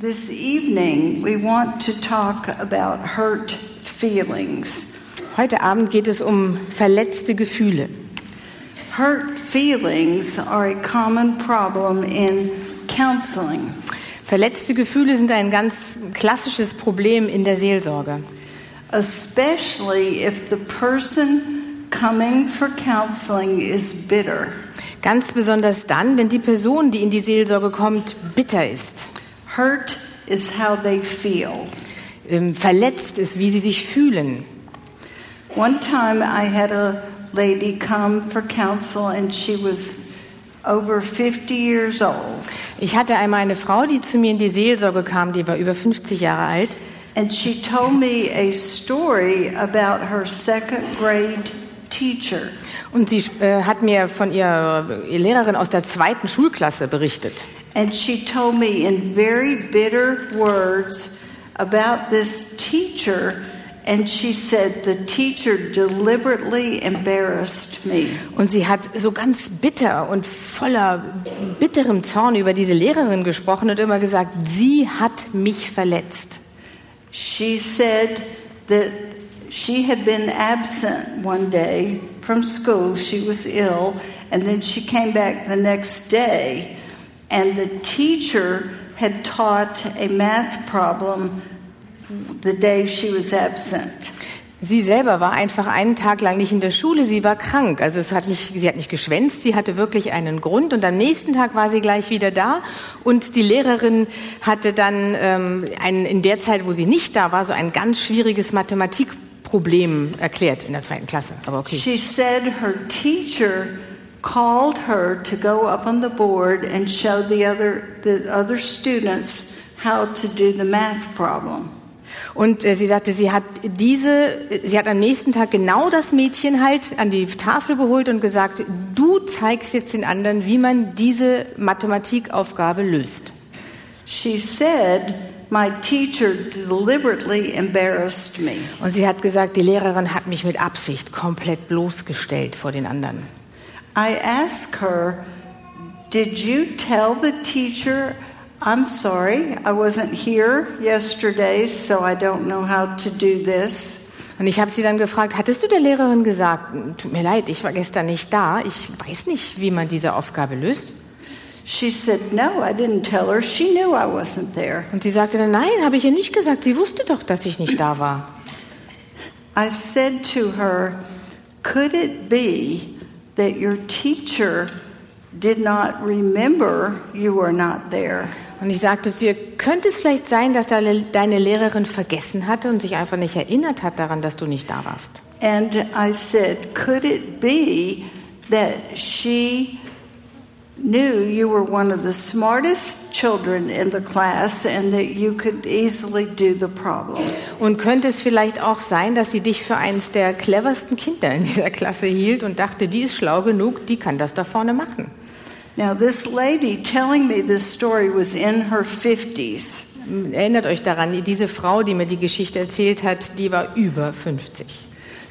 This evening, we want to talk about hurt feelings. Heute Abend geht es um verletzte Gefühle. Hurt feelings are a common problem in counseling. Verletzte Gefühle sind ein ganz klassisches Problem in der Seelsorge. especially if the person coming for counseling is bitter. Ganz besonders dann, wenn die Person, die in die Seelsorge kommt, bitter ist. Hurt is how they feel. Ähm, verletzt ist, wie sie sich fühlen. One time I had a lady come for counsel and she was over 50 years old. Ich hatte einmal eine Frau, die zu mir in die Seelsorge kam, die war über 50 Jahre alt. And she told me a story about her second grade teacher. Und sie äh, hat mir von ihrer Lehrerin aus der zweiten Schulklasse berichtet. And she told me in very bitter words about this teacher. And she said, The teacher deliberately embarrassed me. Und sie hat so ganz bitter und voller bitterem Zorn über diese Lehrerin gesprochen und immer gesagt, sie hat mich verletzt. She said that she had been absent one day from school. She was ill, and then she came back the next day, and the teacher had taught a math problem the day she was absent. Sie selber war einfach einen Tag lang nicht in der Schule, sie war krank. Also es hat nicht, sie hat nicht geschwänzt, sie hatte wirklich einen Grund und am nächsten Tag war sie gleich wieder da und die Lehrerin hatte dann ähm, ein, in der Zeit, wo sie nicht da war, so ein ganz schwieriges Mathematikproblem erklärt in der zweiten Klasse. Aber okay. She said her teacher called her to go up on the board and show the other, the other students how to do the math problem. Und äh, sie sagte, sie hat diese, sie hat am nächsten Tag genau das Mädchen halt an die Tafel geholt und gesagt, du zeigst jetzt den anderen, wie man diese Mathematikaufgabe löst. She said, My teacher deliberately embarrassed me. Und sie hat gesagt, die Lehrerin hat mich mit Absicht komplett bloßgestellt vor den anderen. I asked her, Did you tell the teacher, I'm sorry, I wasn't here yesterday, so I don't know how to do this? Und ich habe sie dann gefragt, hattest du der Lehrerin gesagt, tut mir leid, ich war gestern nicht da, ich weiß nicht, wie man diese Aufgabe löst? She said, No, I didn't tell her. She knew I wasn't there. Und sie sagte dann, nein, habe ich ihr nicht gesagt, sie wusste doch, dass ich nicht da war. I said to her, Could it be that your teacher did not remember you were not there? Und ich sagte zu ihr, könnte es vielleicht sein, dass deine deine Lehrerin vergessen hatte und sich einfach nicht erinnert hat daran, dass du nicht da warst? And I said, Could it be that she knew you were one of the smartest children in the class and that you could easily do the problem? Und könnte es vielleicht auch sein, dass sie dich für eines der cleversten Kinder in dieser Klasse hielt und dachte, die ist schlau genug, die kann das da vorne machen? Now, this lady telling me this story was in her 50s. Erinnert euch daran, diese Frau, die mir die Geschichte erzählt hat, die war über 50.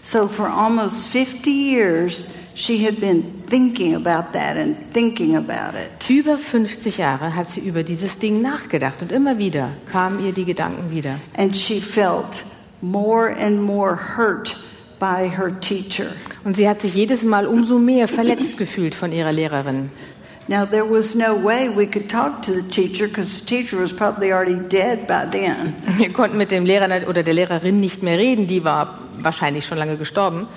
So, for almost 50 years, she had been thinking about that and thinking about it. Über 50 Jahre hat sie über dieses Ding nachgedacht und immer wieder kamen ihr die Gedanken wieder. And she felt more and more hurt by her teacher. Und sie hat sich jedes Mal umso mehr verletzt gefühlt von ihrer Lehrerin. Now, there was no way we could talk to the teacher because the teacher was probably already dead by then. Wir konnten mit dem Lehrer oder der Lehrerin nicht mehr reden, die war wahrscheinlich schon lange gestorben.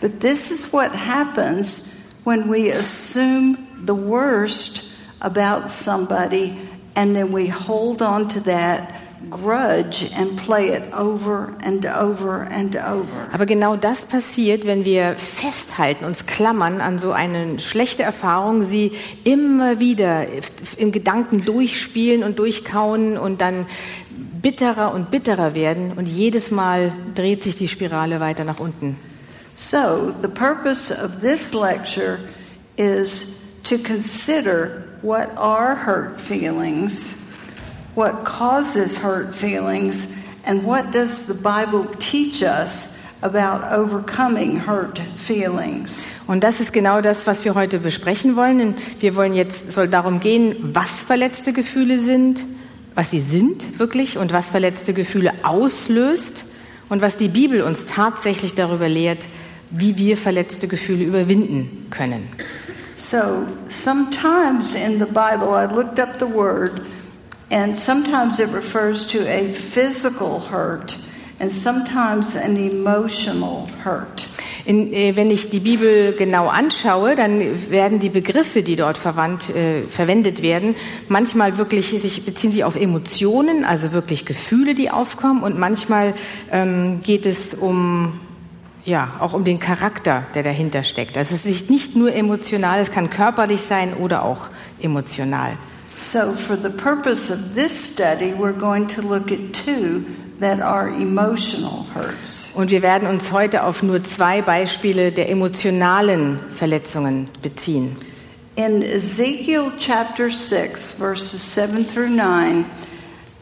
But this is what happens when we assume the worst about somebody and then we hold on to that grudge and play it over and over and over. Aber genau das passiert, wenn wir festhalten, uns klammern an so eine schlechte Erfahrung, sie immer wieder im Gedanken durchspielen und durchkauen und dann bitterer und bitterer werden und jedes Mal dreht sich die Spirale weiter nach unten. So, the purpose of this lecture is to consider what are hurt feelings, what causes hurt feelings, and what does the Bible teach us about overcoming hurt feelings. Und das ist genau das, was wir heute besprechen wollen. Und wir wollen jetzt soll darum gehen, was verletzte Gefühle sind was sie sind wirklich und was verletzte Gefühle auslöst und was die Bibel uns tatsächlich darüber lehrt, wie wir verletzte Gefühle überwinden können. So sometimes in the Bible, I looked up the word, and sometimes it refers to a physical hurt, and sometimes an emotional hurt. In, äh, wenn ich die Bibel genau anschaue, dann werden die Begriffe, die dort verwandt, äh, verwendet werden, manchmal wirklich sich, beziehen sich auf Emotionen, also wirklich Gefühle, die aufkommen, und manchmal ähm, geht es um ja, auch um den Charakter, der dahinter steckt. Also es ist nicht nur emotional, es kann körperlich sein oder auch emotional. So for the purpose of this study, we're going to look at two that are emotional hurts. Und wir werden uns heute auf nur zwei Beispiele der emotionalen Verletzungen beziehen. In Ezekiel chapter 6, verses 7 through 9,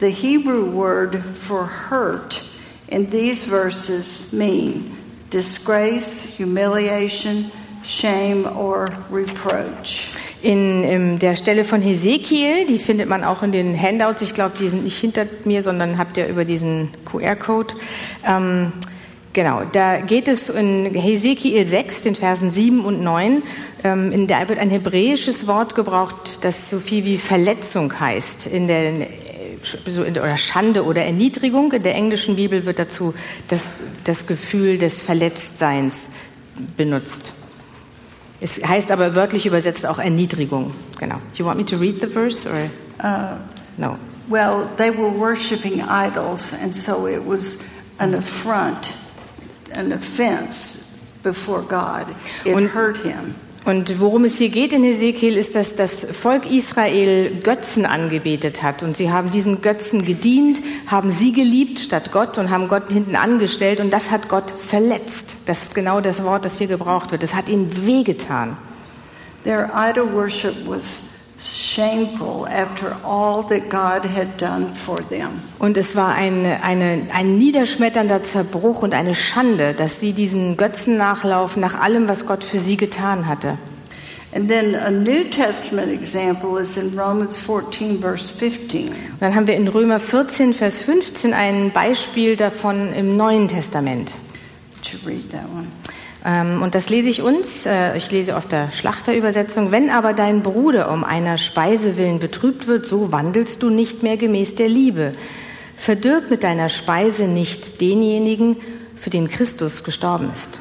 the Hebrew word for hurt in these verses mean disgrace, humiliation, shame or reproach. In, in der Stelle von Hesekiel, die findet man auch in den Handouts, ich glaube, die sind nicht hinter mir, sondern habt ihr über diesen QR-Code. Ähm, genau, da geht es in Hesekiel 6, den Versen 7 und 9, ähm, in der wird ein hebräisches Wort gebraucht, das so viel wie Verletzung heißt. In der oder Schande oder Erniedrigung. In der englischen Bibel wird dazu das, das Gefühl des Verletztseins benutzt. Es heißt aber wörtlich übersetzt auch Erniedrigung. Genau. Do you want me to read the verse or Uh, no? well, they were worshiping idols, and so it was an affront, an offense before God. It Und- hurt him. Und worum es hier geht in Hesekiel ist, dass das Volk Israel Götzen angebetet hat. Und sie haben diesen Götzen gedient, haben sie geliebt statt Gott und haben Gott hinten angestellt. Und das hat Gott verletzt. Das ist genau das Wort, das hier gebraucht wird. Das hat ihm wehgetan. Their idol worship was shameful after all that God had done for them. Und es war eine, eine, ein niederschmetternder Zerbruch und eine Schande, dass sie diesen Götzen nachlaufen nach allem, was Gott für sie getan hatte. And then a New Testament example is in Romans 14, verse 15. Und dann haben wir in Römer 14, Vers 15 ein Beispiel davon im Neuen Testament. You read that one? Ähm, Und das lese ich uns, äh, ich lese aus der Schlachterübersetzung. Wenn aber dein Bruder um einer Speise willen betrübt wird, so wandelst du nicht mehr gemäß der Liebe. Verdirb mit deiner Speise nicht denjenigen, für den Christus gestorben ist.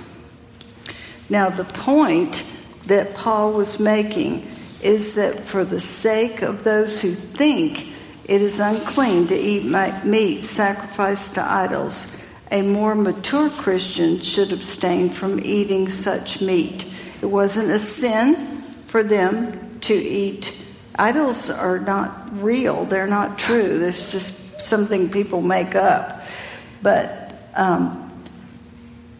Now, the point that Paul was making is that for the sake of those who think it is unclean to eat meat sacrificed to idols, a more mature Christian should abstain from eating such meat. It wasn't a sin for them to eat. Idols are not real, they're not true. There's just something people make up. But um,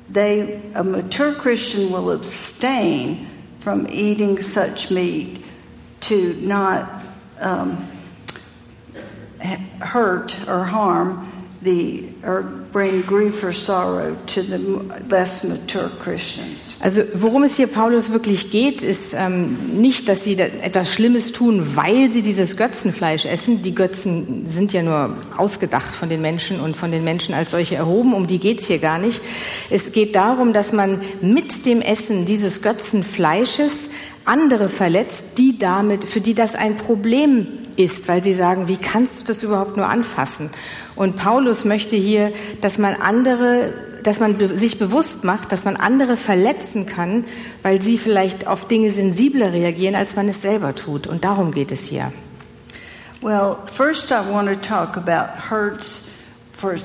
they, a mature Christian will abstain from eating such meat to not um, hurt or harm the or bring grief or sorrow to the less mature Christians. Also worum es hier Paulus wirklich geht, ist ähm, nicht, dass sie da etwas Schlimmes tun, weil sie dieses Götzenfleisch essen. Die Götzen sind ja nur ausgedacht von den Menschen und von den Menschen als solche erhoben. Um die geht's hier gar nicht. Es geht darum, dass man mit dem Essen dieses Götzenfleisches andere verletzt, die damit, für die das ein Problem ist, weil sie sagen, wie kannst du das überhaupt nur anfassen? Und Paulus möchte hier, dass man andere, dass man sich bewusst macht, dass man andere verletzen kann, weil sie vielleicht auf Dinge sensibler reagieren, als man es selber tut. Und darum geht es hier. Well, first I want to talk about hurts for.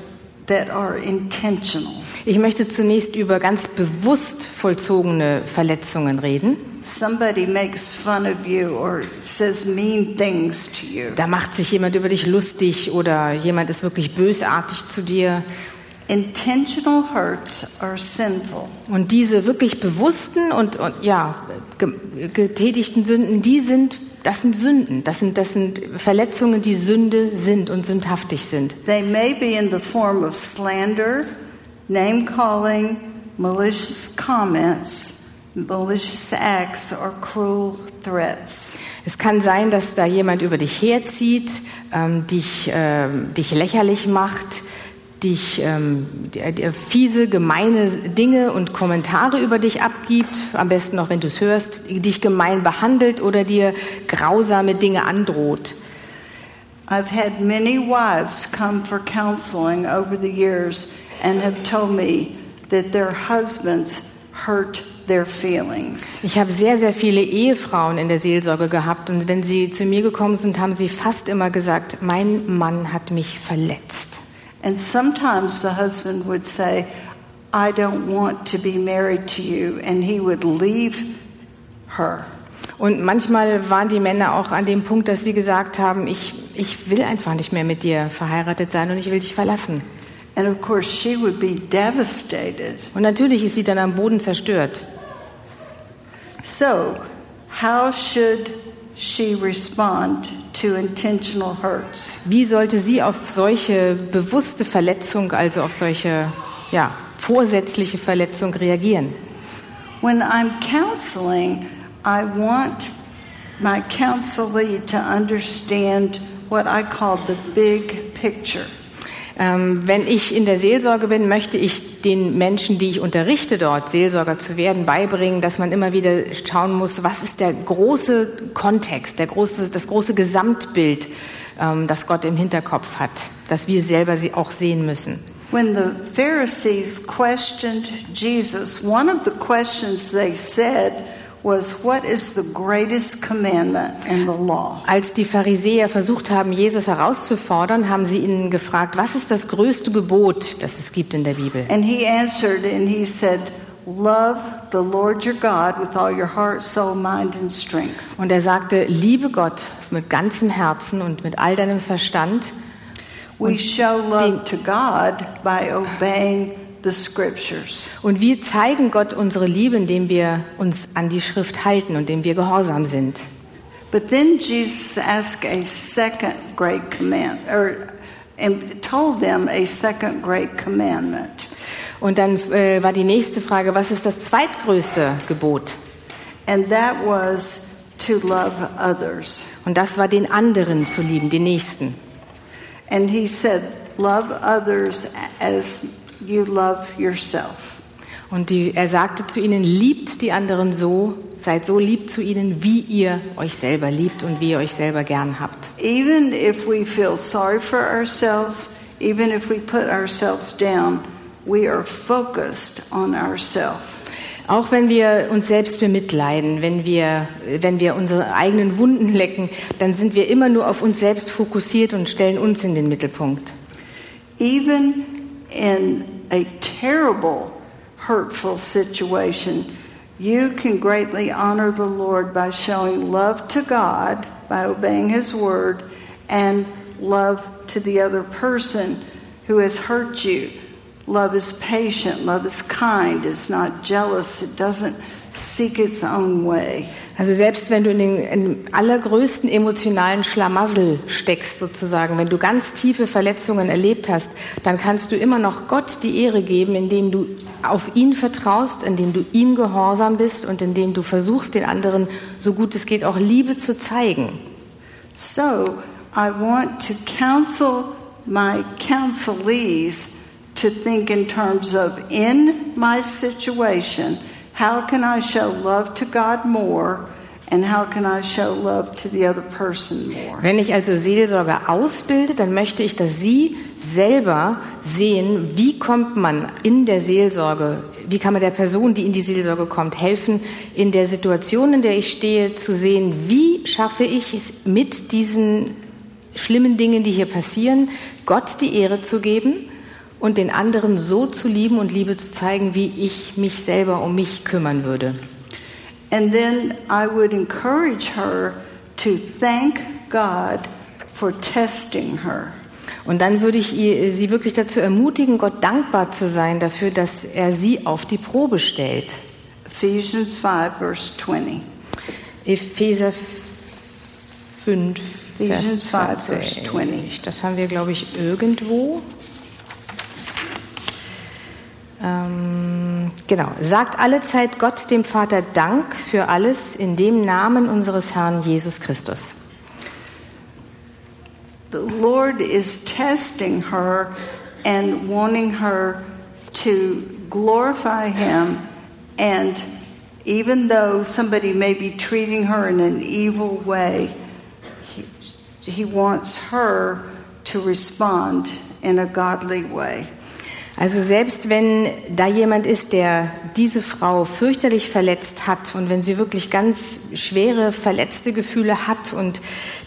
Ich möchte zunächst über ganz bewusst vollzogene Verletzungen reden. Somebody makes fun of you or says mean things to you. Da macht sich jemand über dich lustig oder jemand ist wirklich bösartig zu dir. Intentional hurts are sinful. Und diese wirklich bewussten und, und ja, ge getätigten Sünden, die sind, das sind Sünden. Das sind, das sind Verletzungen, die Sünde sind und sündhaftig sind. They may be in the form of slander, name calling, malicious comments, malicious acts, or cruel threats. Es kann sein, dass da jemand über dich herzieht, ähm, dich, äh, dich lächerlich macht, dich ähm, der, der fiese, gemeine Dinge und Kommentare über dich abgibt, am besten noch, wenn du es hörst, dich gemein behandelt oder dir grausame Dinge androht. I've had many wives come for counseling over the years and have told me that their husbands hurt their feelings. Ich habe sehr, sehr viele Ehefrauen in der Seelsorge gehabt und wenn sie zu mir gekommen sind, haben sie fast immer gesagt, mein Mann hat mich verletzt. And sometimes the husband would say, I don't want to be married to you, and he would leave her. Und manchmal waren die Männer auch an dem Punkt, dass sie gesagt haben, ich, ich will einfach nicht mehr mit dir verheiratet sein und ich will dich verlassen. And of course, she would be devastated. Und natürlich ist sie dann am Boden zerstört. So, how should she respond to intentional hurts? Wie sollte sie auf solche bewusste Verletzung, also auf solche ja, vorsätzliche Verletzung reagieren? When I'm counseling, I want my counselee to understand what I call the big picture. Ähm, wenn ich in der Seelsorge bin, möchte ich den Menschen, die ich unterrichte dort, Seelsorger zu werden, beibringen, dass man immer wieder schauen muss, was ist der große Kontext, der große, das große Gesamtbild, ähm, das Gott im Hinterkopf hat, das wir selber sie auch sehen müssen. When the Pharisees questioned Jesus, one of the questions they said Als die Pharisäer versucht haben, Jesus herauszufordern, haben sie ihn gefragt, was ist das größte Gebot, das es gibt in der Bibel? And he answered and he said, Love the Lord your God with all your heart, soul, mind, and strength. Und er sagte, liebe Gott mit ganzem Herzen und mit all deinem Verstand. We show love to God by obeying the scriptures. Und wir zeigen Gott unsere Liebe, indem wir uns an die Schrift halten und indem wir gehorsam sind. But then Jesus asked a second great command, or and told them a second great commandment. Und dann äh, war die nächste Frage, was ist das zweitgrößte Gebot? And that was to love others. Und das war den anderen zu lieben, den Nächsten. And he said, Love others as you love yourself. Und die, er sagte zu ihnen, liebt die anderen so, seid so lieb zu ihnen, wie ihr euch selber liebt und wie ihr euch selber gern habt. Even if we feel sorry for ourselves, even if we put ourselves down, we are focused on ourselves. Auch wenn wir uns selbst bemitleiden, wenn wir, wenn wir unsere eigenen Wunden lecken, dann sind wir immer nur auf uns selbst fokussiert und stellen uns in den Mittelpunkt. Even in a terrible, hurtful situation, you can greatly honor the Lord by showing love to God, by obeying His word, and love to the other person who has hurt you. Love is patient, love is kind, it's not jealous, it doesn't seek its own way. Also selbst wenn du in den in allergrößten emotionalen Schlamassel steckst sozusagen, wenn du ganz tiefe Verletzungen erlebt hast, dann kannst du immer noch Gott die Ehre geben, indem du auf ihn vertraust, indem du ihm gehorsam bist und indem du versuchst, den anderen so gut es geht auch Liebe zu zeigen. So, I want to counsel my counselees to think in terms of in my situation, how can I show love to God more and how can I show love to the other person more? Wenn ich also Seelsorger ausbilde, dann möchte ich, dass Sie selber sehen, wie kommt man in der Seelsorge, wie kann man der Person, die in die Seelsorge kommt, helfen, in der Situation, in der ich stehe, zu sehen, wie schaffe ich es mit diesen schlimmen Dingen, die hier passieren, Gott die Ehre zu geben und den anderen so zu lieben und Liebe zu zeigen, wie ich mich selber um mich kümmern würde. And then I would encourage her to thank God for testing her. Und dann würde ich ihr, sie wirklich dazu ermutigen, Gott dankbar zu sein dafür, dass er sie auf die Probe stellt. Ephesians 5, verse 20. Epheser 5, Ephesians Vers 5, verse 20. 20. Das haben wir, glaube ich, irgendwo. Ähm, Genau. Sagt allezeit Gott dem Vater Dank für alles in dem Namen unseres Herrn Jesus Christus. The Lord is testing her and wanting her to glorify Him. And even though somebody may be treating her in an evil way, He, he wants her to respond in a godly way. Also selbst wenn da jemand ist, der diese Frau fürchterlich verletzt hat und wenn sie wirklich ganz schwere verletzte Gefühle hat und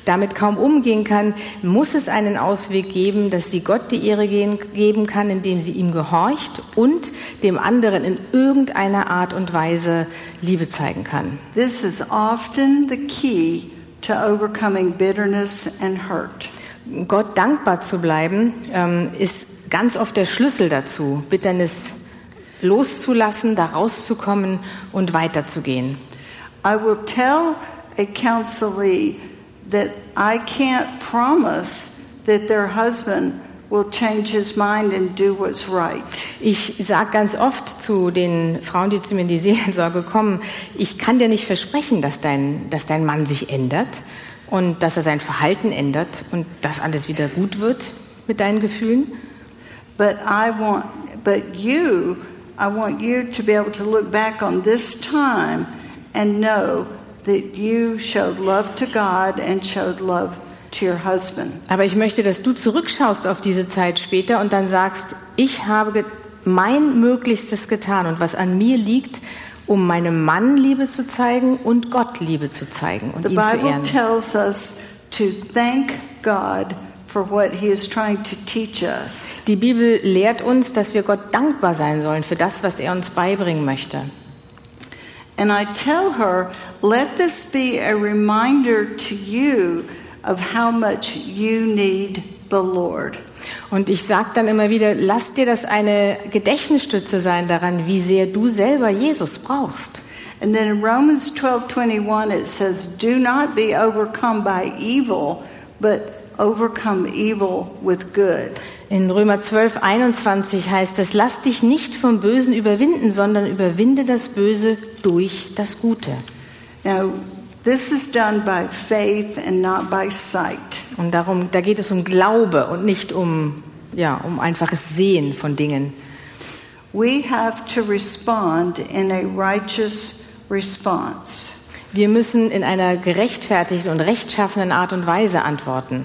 damit kaum umgehen kann, muss es einen Ausweg geben, dass sie Gott die Ehre geben kann, indem sie ihm gehorcht und dem anderen in irgendeiner Art und Weise Liebe zeigen kann. This is often the key to overcoming bitterness and hurt. Gott dankbar zu bleiben, ähm, ist ganz oft der Schlüssel dazu, Bitternis loszulassen, da rauszukommen und weiterzugehen. I will tell a counselee that I can't promise that their husband will change his mind and do what's right. Ich sage ganz oft zu den Frauen, die zu mir in die Seelsorge kommen, ich kann dir nicht versprechen, dass dein, dass dein Mann sich ändert und dass er sein Verhalten ändert und dass alles wieder gut wird mit deinen Gefühlen. But I want but you I want you to be able to look back on this time and know that you showed love to God and showed love to your husband. Aber ich möchte, dass du zurückschaust auf diese Zeit später und dann sagst, ich habe mein Möglichstes getan und was an mir liegt, um meinem Mann Liebe zu zeigen und Gott Liebe zu zeigen und The ihn zu Bible ehren. tells us to thank God Die Bibel lehrt uns, dass wir Gott dankbar sein sollen für das, was er uns beibringen möchte. And I tell her, let this be a reminder to you of how much you need the Lord. Und ich sage dann immer wieder, lass dir das eine Gedächtnisstütze sein daran, wie sehr du selber Jesus brauchst. And then in Romans 12:21 it says, "Do not be overcome by evil, but overcome evil with good." In Römer 12, 21 heißt es, lass dich nicht vom Bösen überwinden, sondern überwinde das Böse durch das Gute. Now, this is done by faith and not by sight. Und darum, da geht es um Glaube und nicht um, ja, um einfaches Sehen von Dingen. We have to respond in a righteous response. Wir müssen in einer gerechtfertigten und rechtschaffenen Art und Weise antworten.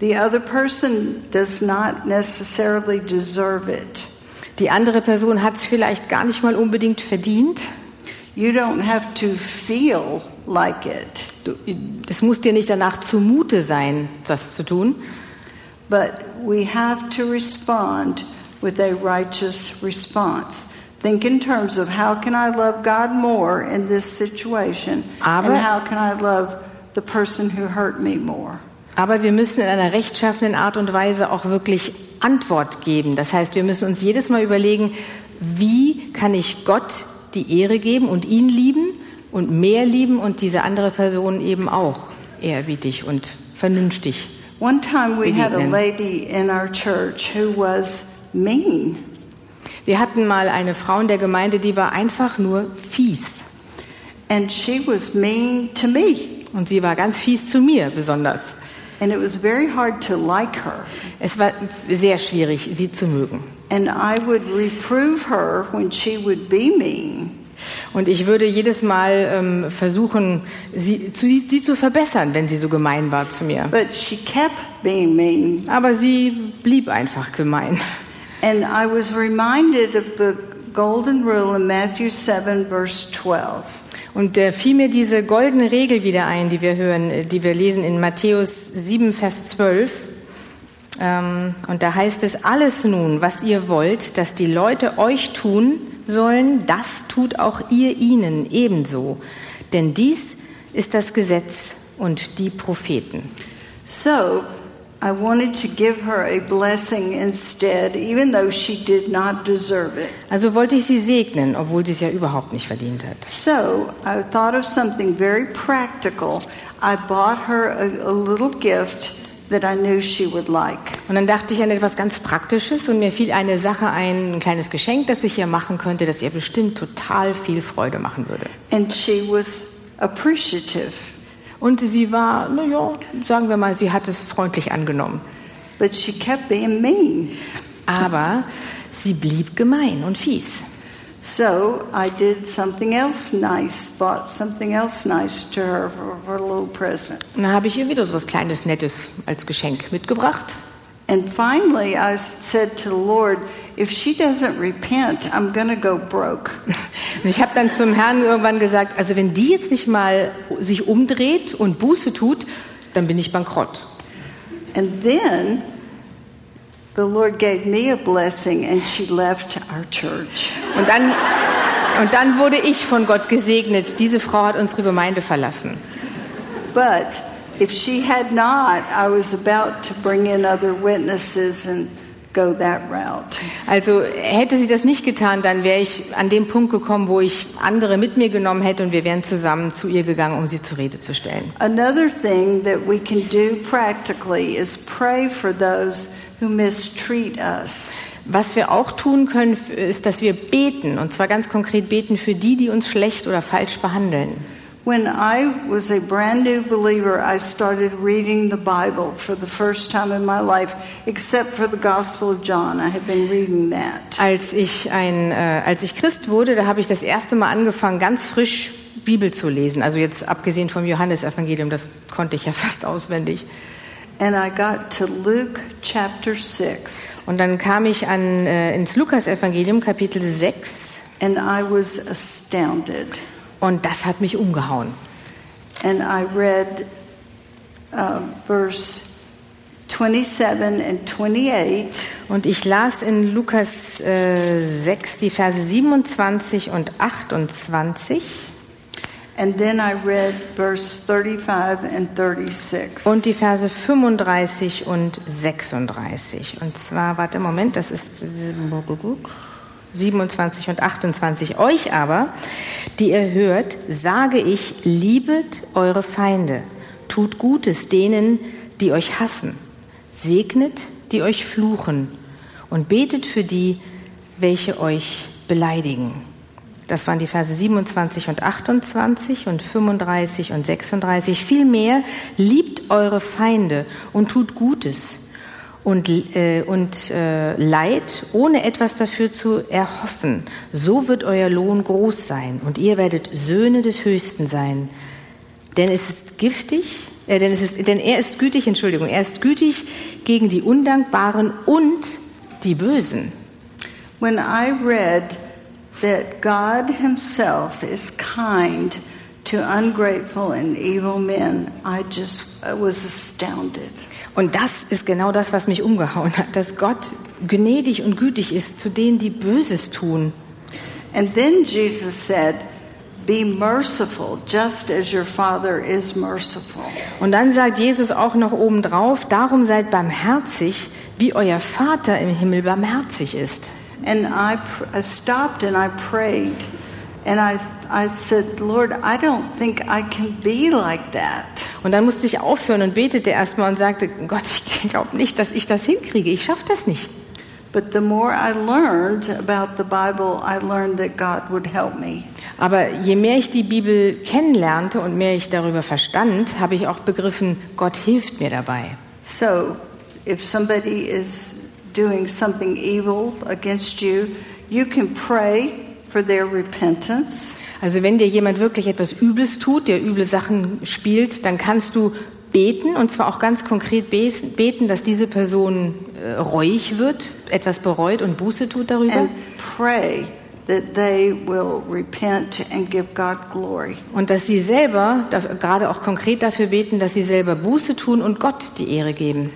The other person does not necessarily deserve it. Die andere Person hat es vielleicht gar nicht mal unbedingt verdient. You don't have to feel like it, Du, es muss dir nicht danach zumute sein, das zu tun. but we have to respond with a righteous response. Think in terms of how can I love God more in this situation, Aber- and how can I love the person who hurt me more. Aber wir müssen in einer rechtschaffenen Art und Weise auch wirklich Antwort geben. Das heißt, wir müssen uns jedes Mal überlegen, wie kann ich Gott die Ehre geben und ihn lieben und mehr lieben und diese andere Person eben auch ehrerbietig und vernünftig. One time we had a lady in our church who was mean. Wir hatten mal eine Frau in der Gemeinde, die war einfach nur fies. And she was mean to me. Und sie war ganz fies zu mir besonders. And it was very hard to like her. Es war sehr schwierig, sie zu mögen. And I would reprove her when she would be mean. Und ich würde jedes Mal ähm, versuchen, sie, zu, sie zu verbessern, wenn sie so gemein war zu mir. But she kept being mean. Aber sie blieb einfach gemein. And I was reminded of the golden rule in Matthew 7, verse 12. Und äh, fiel mir diese goldene Regel wieder ein, die wir hören, äh, die wir lesen in Matthäus 7, Vers 12. Ähm, und da heißt es, alles nun, was ihr wollt, dass die Leute euch tun sollen, das tut auch ihr ihnen ebenso. Denn dies ist das Gesetz und die Propheten. So I wanted to give her a blessing instead, even though she did not deserve it. Also wollte ich sie segnen, obwohl sie es ja überhaupt nicht verdient hat. So I thought of something very practical. I bought her a, a little gift that I knew she would like. Und dann dachte ich an etwas ganz Praktisches und mir fiel eine Sache ein, ein kleines Geschenk, das ich ihr machen könnte, das ihr bestimmt total viel Freude machen würde. And she was appreciative. Und sie war, naja, sagen wir mal, sie hat es freundlich angenommen. But she kept being mean. Aber sie blieb gemein und fies. So I did something else nice, bought something else nice to her for, for a little present. Und dann habe ich ihr wieder so was Kleines, Nettes als Geschenk mitgebracht. And finally, I said to the Lord, if she doesn't repent, I'm to go broke. Und ich habe dann zum Herrn irgendwann gesagt, also wenn die jetzt nicht mal sich umdreht und Buße tut, dann bin ich bankrott. And then the Lord gave me a blessing, and she left our church. Und dann, und dann wurde ich von Gott gesegnet. Diese Frau hat unsere Gemeinde verlassen. But if she had not, I was about to bring in other witnesses and go that route. Also hätte sie das nicht getan, dann wäre ich an dem Punkt gekommen, wo ich andere mit mir genommen hätte und wir wären zusammen zu ihr gegangen, um sie zur Rede zu stellen. Another thing that we can do practically is pray for those who mistreat us. Was wir auch tun können, ist, dass wir beten, und zwar ganz konkret beten für die, die uns schlecht oder falsch behandeln. When I was a brand new believer, I started reading the Bible for the first time in my life, except for the Gospel of John. I had been reading that. Als ich, ein, äh, als ich Christ wurde, da habe ich das erste Mal angefangen, ganz frisch Bibel zu lesen. Also jetzt abgesehen vom Johannesevangelium, das konnte ich ja fast auswendig. And I got to Luke chapter 6, Und dann kam ich an, äh, ins Lukasevangelium, Kapitel 6, and I was astounded. Und das hat mich umgehauen. And I read uh, verse 27 and 28. Und ich las in Lukas äh, 6 die Verse 27 und 28 And then I read verse 35 and 36. und die Verse 35 und 36. Und zwar, warte, Moment, das ist 27 und 28. Euch aber, die ihr hört, sage ich, liebet eure Feinde, tut Gutes denen, die euch hassen, segnet, die euch fluchen und betet für die, welche euch beleidigen. Das waren die Verse 27 und 28 und 35 und 36. Vielmehr liebt eure Feinde und tut Gutes und, äh, und äh, Leid, ohne etwas dafür zu erhoffen. So wird euer Lohn groß sein und ihr werdet Söhne des Höchsten sein. Denn es ist giftig, äh, denn, es ist, denn er ist gütig, Entschuldigung, er ist gütig gegen die Undankbaren und die Bösen. When I read that God Himself is kind to ungrateful and evil men, I just I was astounded. Und das ist genau das, was mich umgehauen hat, dass Gott gnädig und gütig ist zu denen, die Böses tun. And then Jesus said, Be merciful, just as your Father is merciful. Und dann sagt Jesus auch noch obendrauf, darum seid barmherzig, wie euer Vater im Himmel barmherzig ist. And I, stopped and I prayed. And I, I said, Lord, I don't think I can be like that. Und dann musste ich aufhören und betete erstmal und sagte, Gott, ich glaube nicht, dass ich das hinkriege. Ich schaffe das nicht. But the more I learned about the Bible, I learned that God would help me. Aber je mehr ich die Bibel kennenlernte und mehr ich darüber verstand, habe ich auch begriffen, Gott hilft mir dabei. So, if somebody is doing something evil against you, you can pray for their repentance. Also wenn dir jemand wirklich etwas Übles tut, der üble Sachen spielt, dann kannst du beten und zwar auch ganz konkret beten, dass diese Person äh, reuig wird, etwas bereut und Buße tut darüber. and pray that they will repent and give God glory. Und dass sie selber, gerade auch konkret dafür beten, dass sie selber Buße tun und Gott die Ehre geben.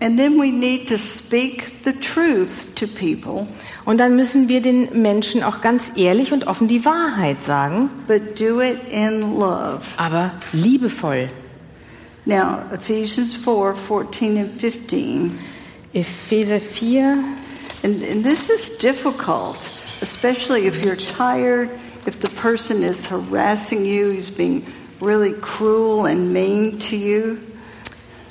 And then we need to speak the truth to people, Und dann müssen wir den Menschen auch ganz ehrlich und offen die Wahrheit sagen, but do it in love. aber liebevoll. Now, Ephesians 4 14 and 15. Epheser 4, And, and this is difficult, especially if you're tired, if the person is harassing you, he's being really cruel and mean to you.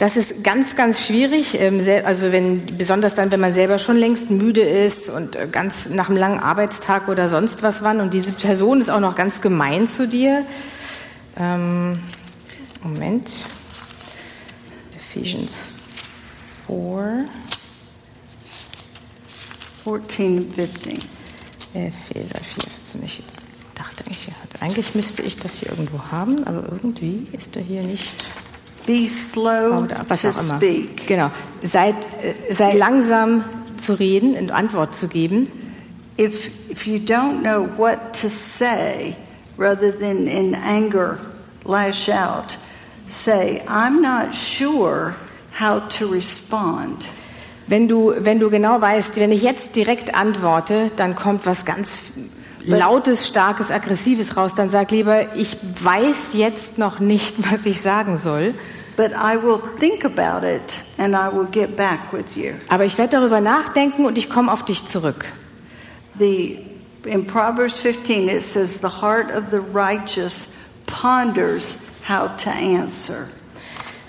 Das ist ganz, ganz schwierig. ähm, Also wenn, besonders dann, wenn man selber schon längst müde ist und äh, ganz nach einem langen Arbeitstag oder sonst was wann und diese Person ist auch noch ganz gemein zu dir. Ähm, Moment. Ephesians 4. 14 and 15. Epheser 4. Also ich dachte eigentlich, ja, eigentlich müsste ich das hier irgendwo haben, aber irgendwie ist er hier nicht. Be slow Oder was to auch immer. speak. Genau. Sei, äh, sei langsam zu reden und Antwort zu geben. If, if you don't know what to say, rather than in anger lash out, say, I'm not sure how to respond. Wenn du, wenn du genau weißt, wenn ich jetzt direkt antworte, dann kommt was ganz lautes, starkes, aggressives raus, dann sag lieber, ich weiß jetzt noch nicht, was ich sagen soll, But I will think about it and I will get back with you. aber ich werde darüber nachdenken und ich komme auf dich zurück. The, in Proverbs 15, it says, The heart of the righteous ponders how to answer.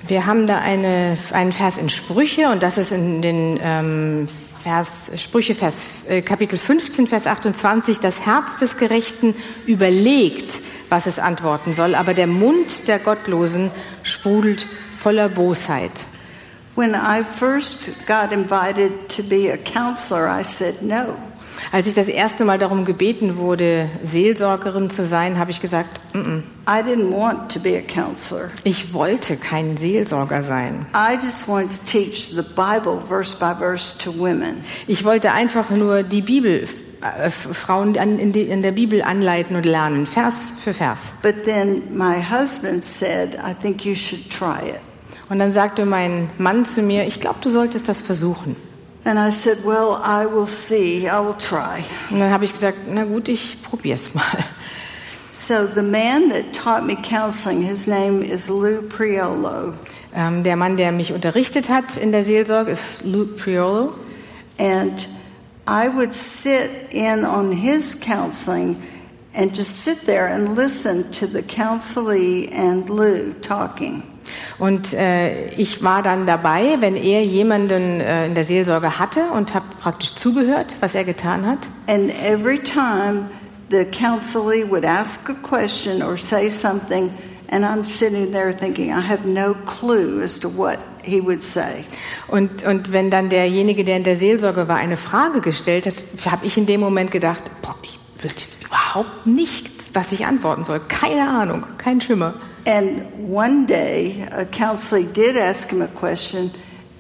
Wir haben da eine, einen Vers in Sprüche und das ist in den ähm, Vers, Sprüche, Vers, äh, Kapitel 15, Vers 28. Das Herz des Gerechten überlegt, was es antworten soll, aber der Mund der Gottlosen sprudelt voller Bosheit. When I first got invited to be a counselor, I said no. Als ich das erste Mal darum gebeten wurde, Seelsorgerin zu sein, habe ich gesagt, "Mm, mm, I didn't want to be a counselor. ich wollte kein Seelsorger sein. Ich wollte einfach nur die Bibel, äh, Frauen in, der Bibel anleiten und lernen, Vers für Vers. But then my husband said, I think you should try it. Und dann sagte mein Mann zu mir, ich glaube, du solltest das versuchen. And I said, Well, I will see. I will try. Und dann habe ich gesagt, na gut, ich probier's mal. So the man that taught me counseling, his name is Lou Priolo. Ähm, der Mann, der mich unterrichtet hat in der Seelsorge, ist Luke Priolo. And I would sit in on his counseling and just sit there and listen to the counselee and Lou talking. Und äh, ich war dann dabei, wenn er jemanden äh, in der Seelsorge hatte und habe praktisch zugehört, was er getan hat. And every time the counselee would ask a question or say something, and I'm sitting there thinking, I have no clue as to what he would say. Und, und wenn dann derjenige, der in der Seelsorge war, eine Frage gestellt hat, habe ich in dem Moment gedacht, boah, ich wüsste überhaupt nichts, was ich antworten soll. Keine Ahnung, kein Schimmer. And one day, a counselee did ask him a question,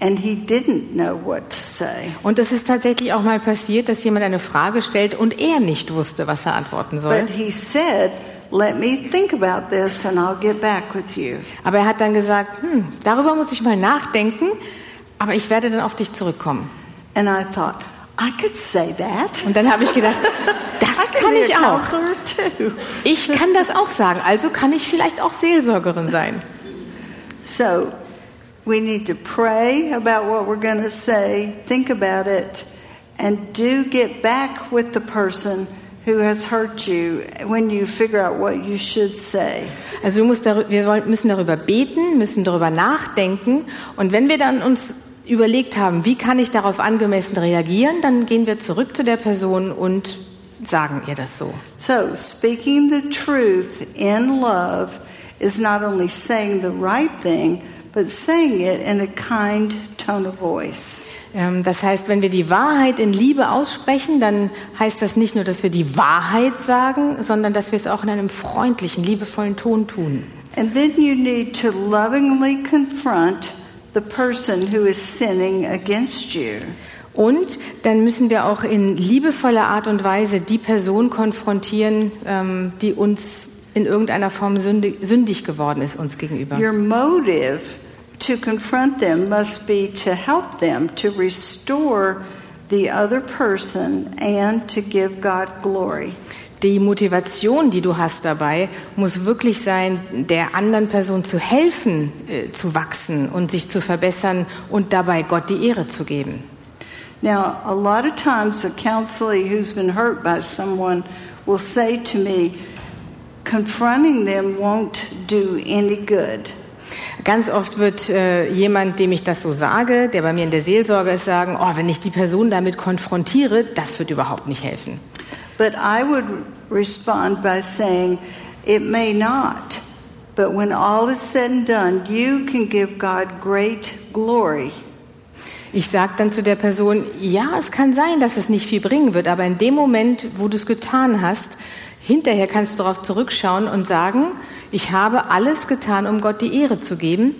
and he didn't know what to say. Und es ist tatsächlich auch mal passiert, dass jemand eine Frage stellt und er nicht wusste, was er antworten soll. But he said, Let me think about this, and I'll get back with you. Aber er hat dann gesagt, hm, darüber muss ich mal nachdenken, aber ich werde dann auf dich zurückkommen. And I thought, I could say that. Und dann habe ich gedacht, das I kann ich auch. Ich kann das auch sagen, also kann ich vielleicht auch Seelsorgerin sein. So we need to pray about what we're going to say, think about it, and do get back with the person who has hurt you when you figure out what you should say. Also wir müssen darüber beten, müssen darüber nachdenken und wenn wir dann uns überlegt haben, wie kann ich darauf angemessen reagieren, dann gehen wir zurück zu der Person und sagen ihr das so. So, speaking the truth in love is not only saying the right thing, but saying it in a kind tone of voice. Ähm, Das heißt, wenn wir die Wahrheit in Liebe aussprechen, dann heißt das nicht nur, dass wir die Wahrheit sagen, sondern dass wir es auch in einem freundlichen, liebevollen Ton tun. And then you need to lovingly confront the person who is sinning against you. Und dann müssen wir auch in liebevoller Art und Weise die Person konfrontieren, ähm, die uns in irgendeiner Form sündig, sündig geworden ist uns gegenüber. Your motive to confront them must be to help them to restore the other person and to give God glory. Die Motivation, die du hast dabei, muss wirklich sein, der anderen Person zu helfen, äh, zu wachsen und sich zu verbessern und dabei Gott die Ehre zu geben. Now, a lot of times, a counselee who's been hurt by someone will say to me, confronting them won't do any good. Ganz oft wird äh, jemand, dem ich das so sage, der bei mir in der Seelsorge ist, sagen, oh, wenn ich die Person damit konfrontiere, das wird überhaupt nicht helfen. But I would respond by saying, it may not. But when all is said and done, you can give God great glory. Ich sage dann zu der Person, ja, es kann sein, dass es nicht viel bringen wird, aber in dem Moment, wo du es getan hast, hinterher kannst du darauf zurückschauen und sagen, ich habe alles getan, um Gott die Ehre zu geben.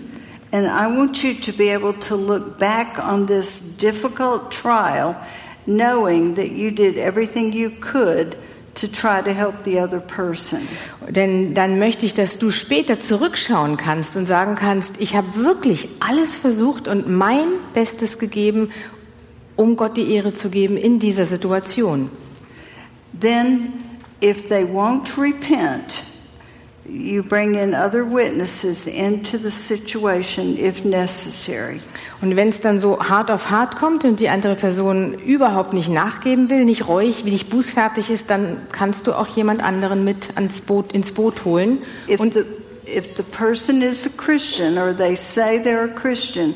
And I want you to be able to look back on this difficult trial knowing that you did everything you could to try to help the other person. Denn dann möchte ich, dass du später zurückschauen kannst und sagen kannst, ich habe wirklich alles versucht und mein Bestes gegeben, um Gott die Ehre zu geben in dieser Situation. Then, if they won't repent, you bring in other witnesses into the situation if necessary. Und wenn es dann so hart auf hart kommt und die andere Person überhaupt nicht nachgeben will, nicht reuig, nicht bußfertig ist, dann kannst du auch jemand anderen mit ans Boot, ins Boot holen. If the, if the person is a Christian or they say they're a Christian,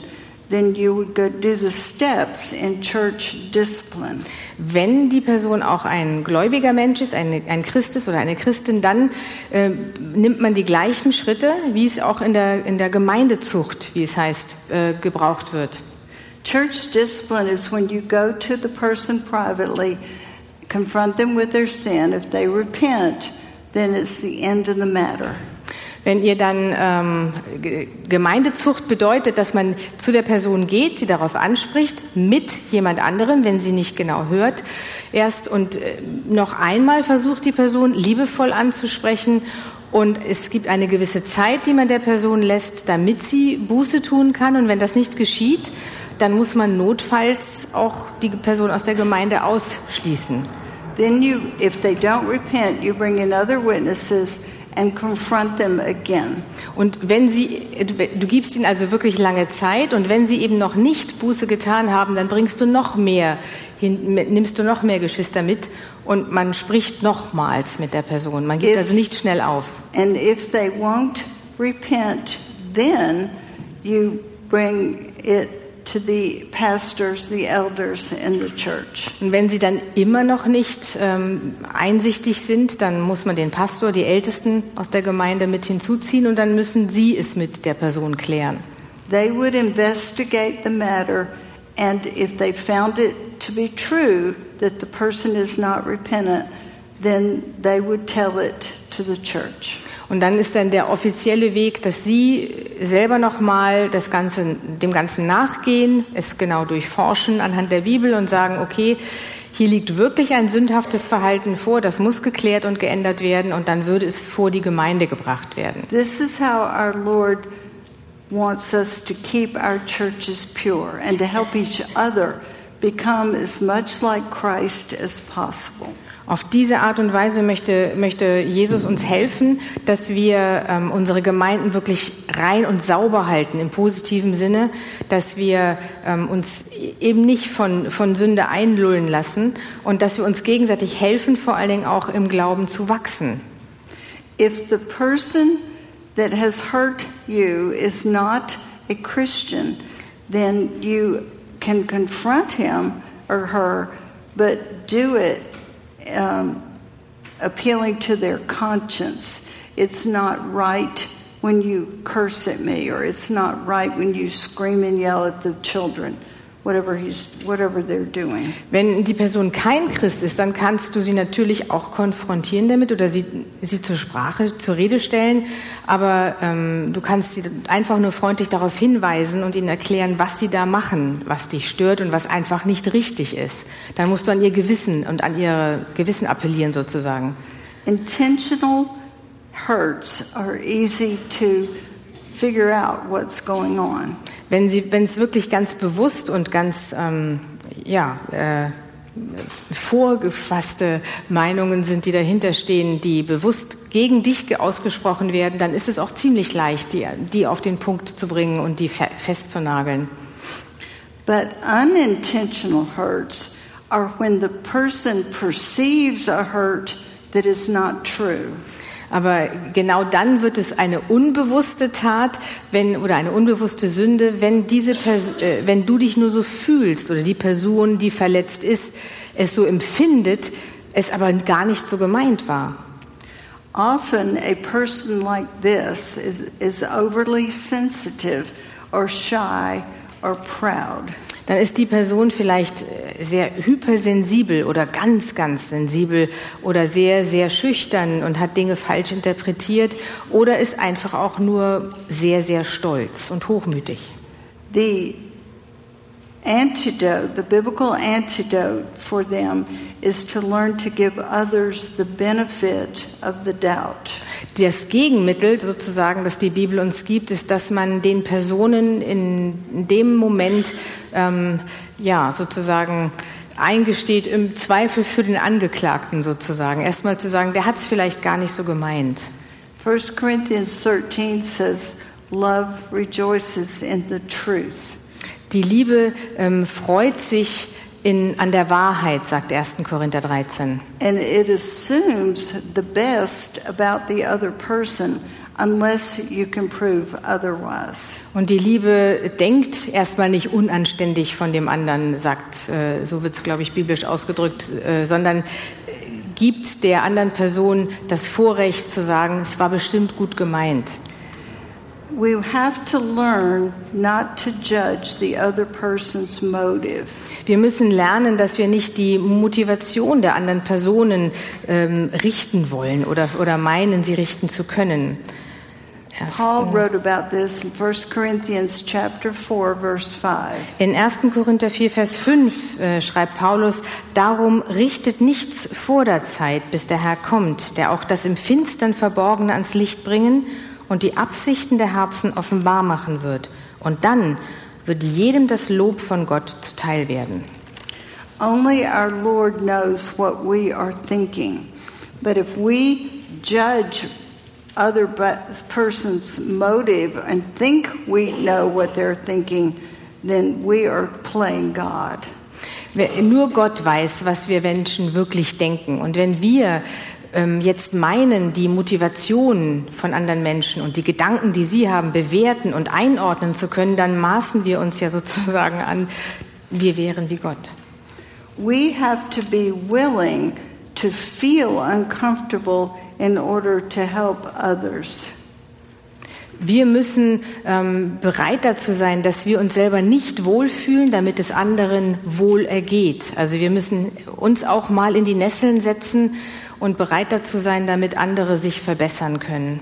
then you would go do the steps in church discipline. wenn die Person auch ein gläubiger Mensch ist, ein, ein Christ ist oder eine Christin, dann äh, nimmt man die gleichen Schritte, wie es auch in der, in der Gemeindezucht, wie es heißt, äh, gebraucht wird. Church discipline is when you go to the person privately, confront them with their sin. If they repent, then it's the end of the matter. Wenn ihr dann ähm, Ge- Gemeindezucht bedeutet, dass man zu der Person geht, sie darauf anspricht, mit jemand anderem, wenn sie nicht genau hört, erst und äh, noch einmal versucht die Person liebevoll anzusprechen und es gibt eine gewisse Zeit, die man der Person lässt, damit sie Buße tun kann und wenn das nicht geschieht, dann muss man notfalls auch die Person aus der Gemeinde ausschließen. Then you, if they don't repent, you bring in other witnesses and confront them again. Und wenn sie, du gibst ihnen also wirklich lange Zeit und wenn sie eben noch nicht Buße getan haben, dann bringst du noch mehr, hin, nimmst du noch mehr Geschwister mit und man spricht nochmals mit der Person. Man gibt If- also nicht schnell auf. And if they won't repent, then you bring it to the pastors, the elders in the church. Und wenn sie dann immer noch nicht ähm, einsichtig sind, dann muss man den Pastor, die Ältesten aus der Gemeinde mit hinzuziehen und dann müssen sie es mit der Person klären. They would investigate the matter, and if they found it to be true that the person is not repentant, then they would tell it to the church. Und dann ist dann der offizielle Weg, dass Sie selber nochmal das Ganze, dem Ganzen nachgehen, es genau durchforschen anhand der Bibel und sagen, okay, hier liegt wirklich ein sündhaftes Verhalten vor, das muss geklärt und geändert werden und dann würde es vor die Gemeinde gebracht werden. This is how our Lord wants us to keep our churches pure and to help each other become as much like Christ as possible. Auf diese Art und Weise möchte, möchte Jesus uns helfen, dass wir ähm, unsere Gemeinden wirklich rein und sauber halten im positiven Sinne, dass wir ähm, uns eben nicht von, von Sünde einlullen lassen und dass wir uns gegenseitig helfen, vor allen Dingen auch im Glauben zu wachsen. If the person that has hurt you is not a Christian, then you can confront him or her, but do it um, appealing to their conscience. It's not right when you curse at me, or it's not right when you scream and yell at the children, whatever, he's, whatever they're doing. Wenn die Person kein Christ ist, dann kannst du sie natürlich auch konfrontieren damit oder sie, sie zur Sprache, zur Rede stellen. Aber ähm, du kannst sie einfach nur freundlich darauf hinweisen und ihnen erklären, was sie da machen, was dich stört und was einfach nicht richtig ist. Dann musst du an ihr Gewissen und an ihr Gewissen appellieren sozusagen. Intentional hurts are easy to figure out what's going on. Wenn sie, wenn es wirklich ganz bewusst und ganz ähm, ja äh, vorgefasste Meinungen sind, die dahinter stehen, die bewusst gegen dich ausgesprochen werden, dann ist es auch ziemlich leicht, die, die auf den Punkt zu bringen und die fe festzunageln. But unintentional hurts are when the person perceives a hurt that is not true. Aber genau dann wird es eine unbewusste Tat, wenn oder eine unbewusste Sünde, wenn diese Pers äh, wenn du dich nur so fühlst oder die Person, die verletzt ist, es so empfindet, es aber gar nicht so gemeint war. Often, a person like this is, is overly sensitive or shy or proud. Dann ist die Person vielleicht äh, sehr hypersensibel oder ganz, ganz sensibel oder sehr, sehr schüchtern und hat Dinge falsch interpretiert oder ist einfach auch nur sehr, sehr stolz und hochmütig. The antidote, the biblical antidote for them is to learn to give others the benefit of the doubt. Das Gegenmittel sozusagen, das die Bibel uns gibt, ist, dass man den Personen in dem Moment ähm, ja sozusagen eingesteht im Zweifel für den Angeklagten sozusagen. Erstmal zu sagen, der hat es vielleicht gar nicht so gemeint. 1 Corinthians 13 says, Love rejoices in the truth. Die Liebe ähm, freut sich in, an der Wahrheit, sagt 1. Korinther 13. And it assumes the best about the other person unless you can prove otherwise. Und die Liebe denkt erstmal nicht unanständig von dem anderen, sagt, äh, so wird es, glaube ich, biblisch ausgedrückt, äh, sondern gibt der anderen Person das Vorrecht zu sagen, es war bestimmt gut gemeint. We have to learn not to judge the other person's motive. Wir müssen lernen, dass wir nicht die Motivation der anderen Personen ähm, richten wollen oder, oder meinen, sie richten zu können. Erst, Paul wrote about this in 1 Corinthians chapter 4 verse 5. In 1. Korinther 4, Vers 5 äh, schreibt Paulus, darum richtet nichts vor der Zeit, bis der Herr kommt, der auch das im Finstern Verborgene ans Licht bringen und die Absichten der Herzen offenbar machen wird. Und dann wird jedem das Lob von Gott zuteil werden. Only our Lord knows what we are thinking. But if we judge other person's motive and think we know what they're thinking, then we are playing God. Nur Gott weiß, was wir Menschen wirklich denken. Und wenn wir jetzt meinen, die Motivation von anderen Menschen und die Gedanken, die sie haben, bewerten und einordnen zu können, dann maßen wir uns ja sozusagen an, wir wären wie Gott. We have to be willing to feel uncomfortable in order to help others. Wir müssen ähm, bereit dazu sein, dass wir uns selber nicht wohlfühlen, damit es anderen wohl ergeht. Also wir müssen uns auch mal in die Nesseln setzen und bereit dazu sein, damit andere sich verbessern können.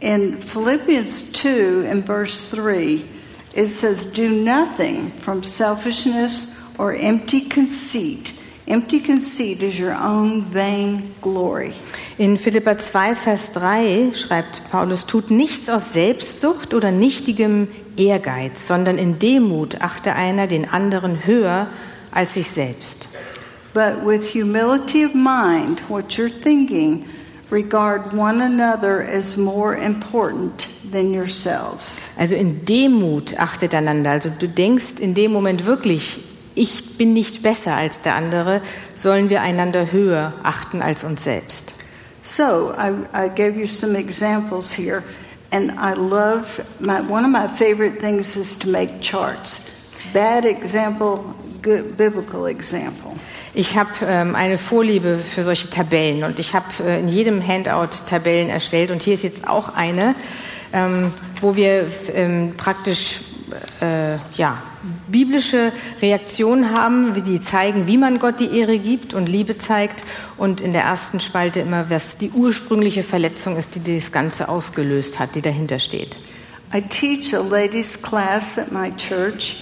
In Philippians 2, in verse 3, it says, Do nothing from selfishness or empty conceit. Empty conceit is your own vain glory. In Philippa 2, Vers 3 schreibt Paulus, tut nichts aus Selbstsucht oder nichtigem Ehrgeiz, sondern in Demut achte einer den anderen höher als sich selbst. But with humility of mind, what you're thinking, regard one another as more important than yourselves. Also in Demut achtet einander. Also du denkst in dem Moment wirklich, ich bin nicht besser als der andere, sollen wir einander höher achten als uns selbst. So I, I gave you some examples here, and I love my, one of my favorite things is to make charts. Bad example, good biblical example. Ich habe ähm, eine Vorliebe für solche Tabellen und ich habe äh, in jedem Handout Tabellen erstellt und hier ist jetzt auch eine, ähm, wo wir ähm, praktisch äh, ja, biblische Reaktionen haben, die zeigen, wie man Gott die Ehre gibt und Liebe zeigt und in der ersten Spalte immer, was die ursprüngliche Verletzung ist, die das Ganze ausgelöst hat, die dahinter steht. I teach a ladies' class at my church,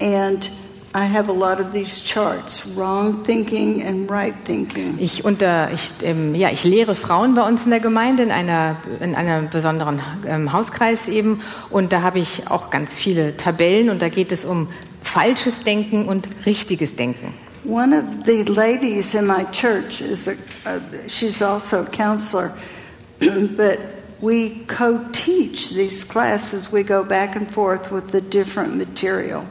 and I have a lot of these charts wrong thinking and right thinking. Ich, unter, ich, ähm, ja, ich lehre Frauen bei uns in der Gemeinde in, einer, in einem besonderen ähm, Hauskreis eben und da habe ich auch ganz viele Tabellen und da geht es um falsches Denken und richtiges Denken. One of the ladies in my church is a, uh, she's also a counselor, but we co-teach these classes. We go back and forth with the different material.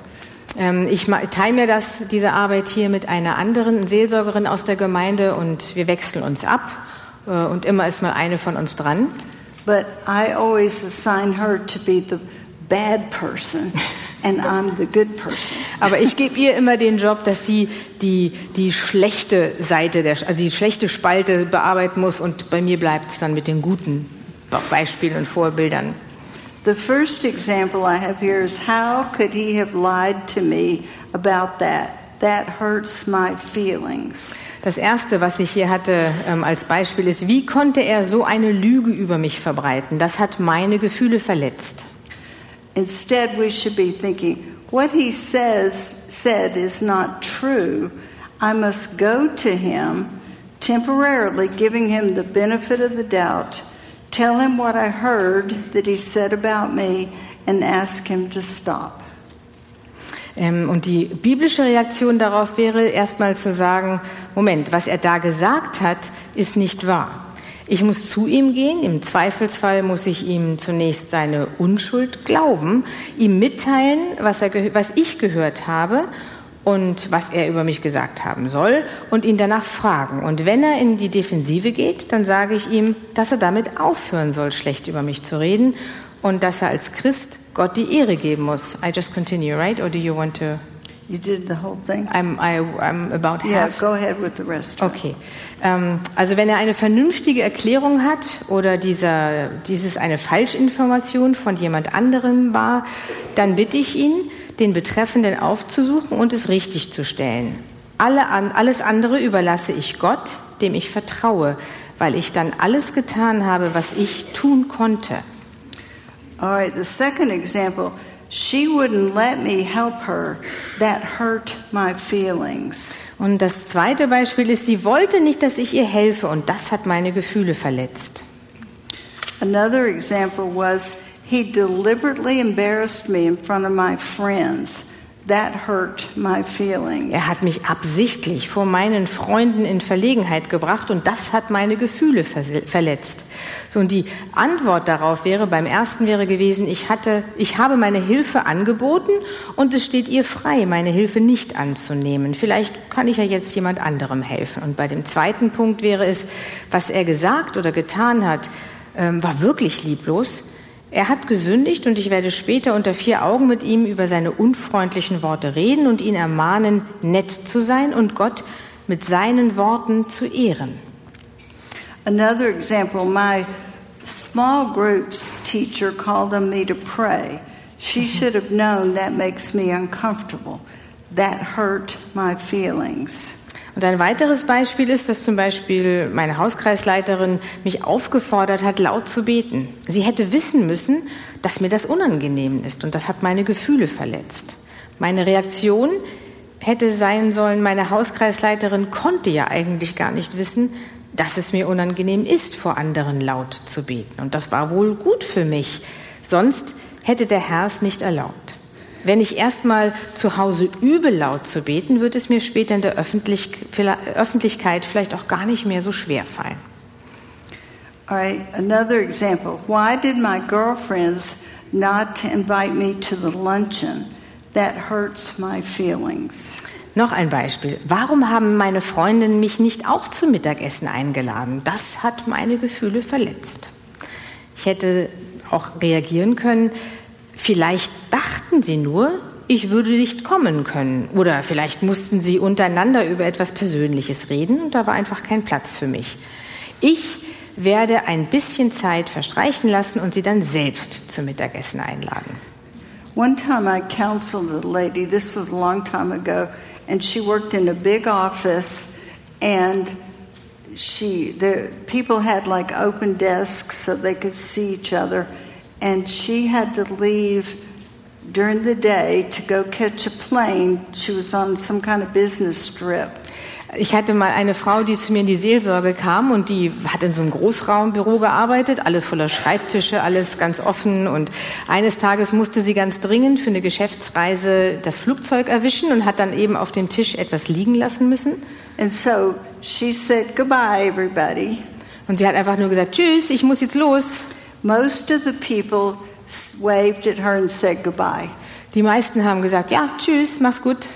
Ähm, ich teile mir das, diese Arbeit hier mit einer anderen Seelsorgerin aus der Gemeinde und wir wechseln uns ab äh, und immer ist mal eine von uns dran. But I always assign her to be the bad person and I'm the good person. Aber ich gebe ihr immer den Job, dass sie die, die schlechte Seite, der, also die schlechte Spalte bearbeiten muss und bei mir bleibt es dann mit den guten Beispielen und Vorbildern. The first example I have here is how could he have lied to me about that? That hurts my feelings. Das erste, was ich hier hatte ähm, als Beispiel, ist, wie konnte er so eine Lüge über mich verbreiten? Das hat meine Gefühle verletzt. Instead, we should be thinking, what he says said is not true. I must go to him temporarily, giving him the benefit of the doubt, tell him what I heard that he said about me, and ask him to stop. Ähm, und die biblische Reaktion darauf wäre erstmal zu sagen, Moment, was er da gesagt hat, ist nicht wahr. Ich muss zu ihm gehen, im Zweifelsfall muss ich ihm zunächst seine Unschuld glauben, ihm mitteilen, was, er, was ich gehört habe und was er über mich gesagt haben soll und ihn danach fragen. Und wenn er in die Defensive geht, dann sage ich ihm, dass er damit aufhören soll, schlecht über mich zu reden und dass er als Christ Gott die Ehre geben muss. I just continue, right? Or do you want to? You did the whole thing? I'm, I, I'm about Yeah, half. go ahead with the rest. Okay. Ähm, also wenn er eine vernünftige Erklärung hat oder dieser, dieses eine Falschinformation von jemand anderem war, dann bitte ich ihn, den Betreffenden aufzusuchen und es richtig zu stellen. Alle an, alles andere überlasse ich Gott, dem ich vertraue, weil ich dann alles getan habe, was ich tun konnte. All right, the second example, she wouldn't let me help her. That hurt my feelings. Und das zweite Beispiel ist, sie wollte nicht, dass ich ihr helfe und das hat meine Gefühle verletzt. Another example was he deliberately embarrassed me in front of my friends. That hurt my feelings. Er hat mich absichtlich vor meinen Freunden in Verlegenheit gebracht und das hat meine Gefühle verletzt. So, und die Antwort darauf wäre, beim ersten wäre gewesen, ich hatte, ich habe meine Hilfe angeboten und es steht ihr frei, meine Hilfe nicht anzunehmen. Vielleicht kann ich ja jetzt jemand anderem helfen. Und bei dem zweiten Punkt wäre es, was er gesagt oder getan hat, ähm, war wirklich lieblos. Er hat gesündigt und ich werde später unter vier Augen mit ihm über seine unfreundlichen Worte reden und ihn ermahnen, nett zu sein und Gott mit seinen Worten zu ehren. Another example, my small groups teacher called on me to pray. She should have known that makes me uncomfortable. That hurt my feelings. Und ein weiteres Beispiel ist, dass zum Beispiel meine Hauskreisleiterin mich aufgefordert hat, laut zu beten. Sie hätte wissen müssen, dass mir das unangenehm ist und das hat meine Gefühle verletzt. Meine Reaktion hätte sein sollen, meine Hauskreisleiterin konnte ja eigentlich gar nicht wissen, dass es mir unangenehm ist, vor anderen laut zu beten. Und das war wohl gut für mich. Sonst hätte der Herr es nicht erlaubt. Wenn ich erstmal zu Hause übe, laut zu beten, wird es mir später in der Öffentlich Öffentlichkeit vielleicht auch gar nicht mehr so schwer fallen. All right, another example. Why did my girlfriends not invite me to the luncheon? That hurts my feelings. Noch ein Beispiel. Warum haben meine Freundinnen mich nicht auch zum Mittagessen eingeladen? Das hat meine Gefühle verletzt. Ich hätte auch reagieren können, vielleicht dachten sie nur, ich würde nicht kommen können. Oder vielleicht mussten sie untereinander über etwas Persönliches reden und da war einfach kein Platz für mich. Ich werde ein bisschen Zeit verstreichen lassen und sie dann selbst zum Mittagessen einladen. One time I counseled a lady, this was a long time ago, and she worked in a big office and she the people had like open desks so they could see each other and she had to leave during the day to go catch a plane. She was on some kind of business trip. Ich hatte mal eine Frau, die zu mir in die Seelsorge kam und die hat in so einem Großraumbüro gearbeitet, alles voller Schreibtische, alles ganz offen. Und eines Tages musste sie ganz dringend für eine Geschäftsreise das Flugzeug erwischen und hat dann eben auf dem Tisch etwas liegen lassen müssen. And so she said goodbye, everybody. Und sie hat einfach nur gesagt, tschüss, ich muss jetzt los. Most of the people waved at her and said goodbye. Die meisten haben gesagt, ja, tschüss, mach's gut.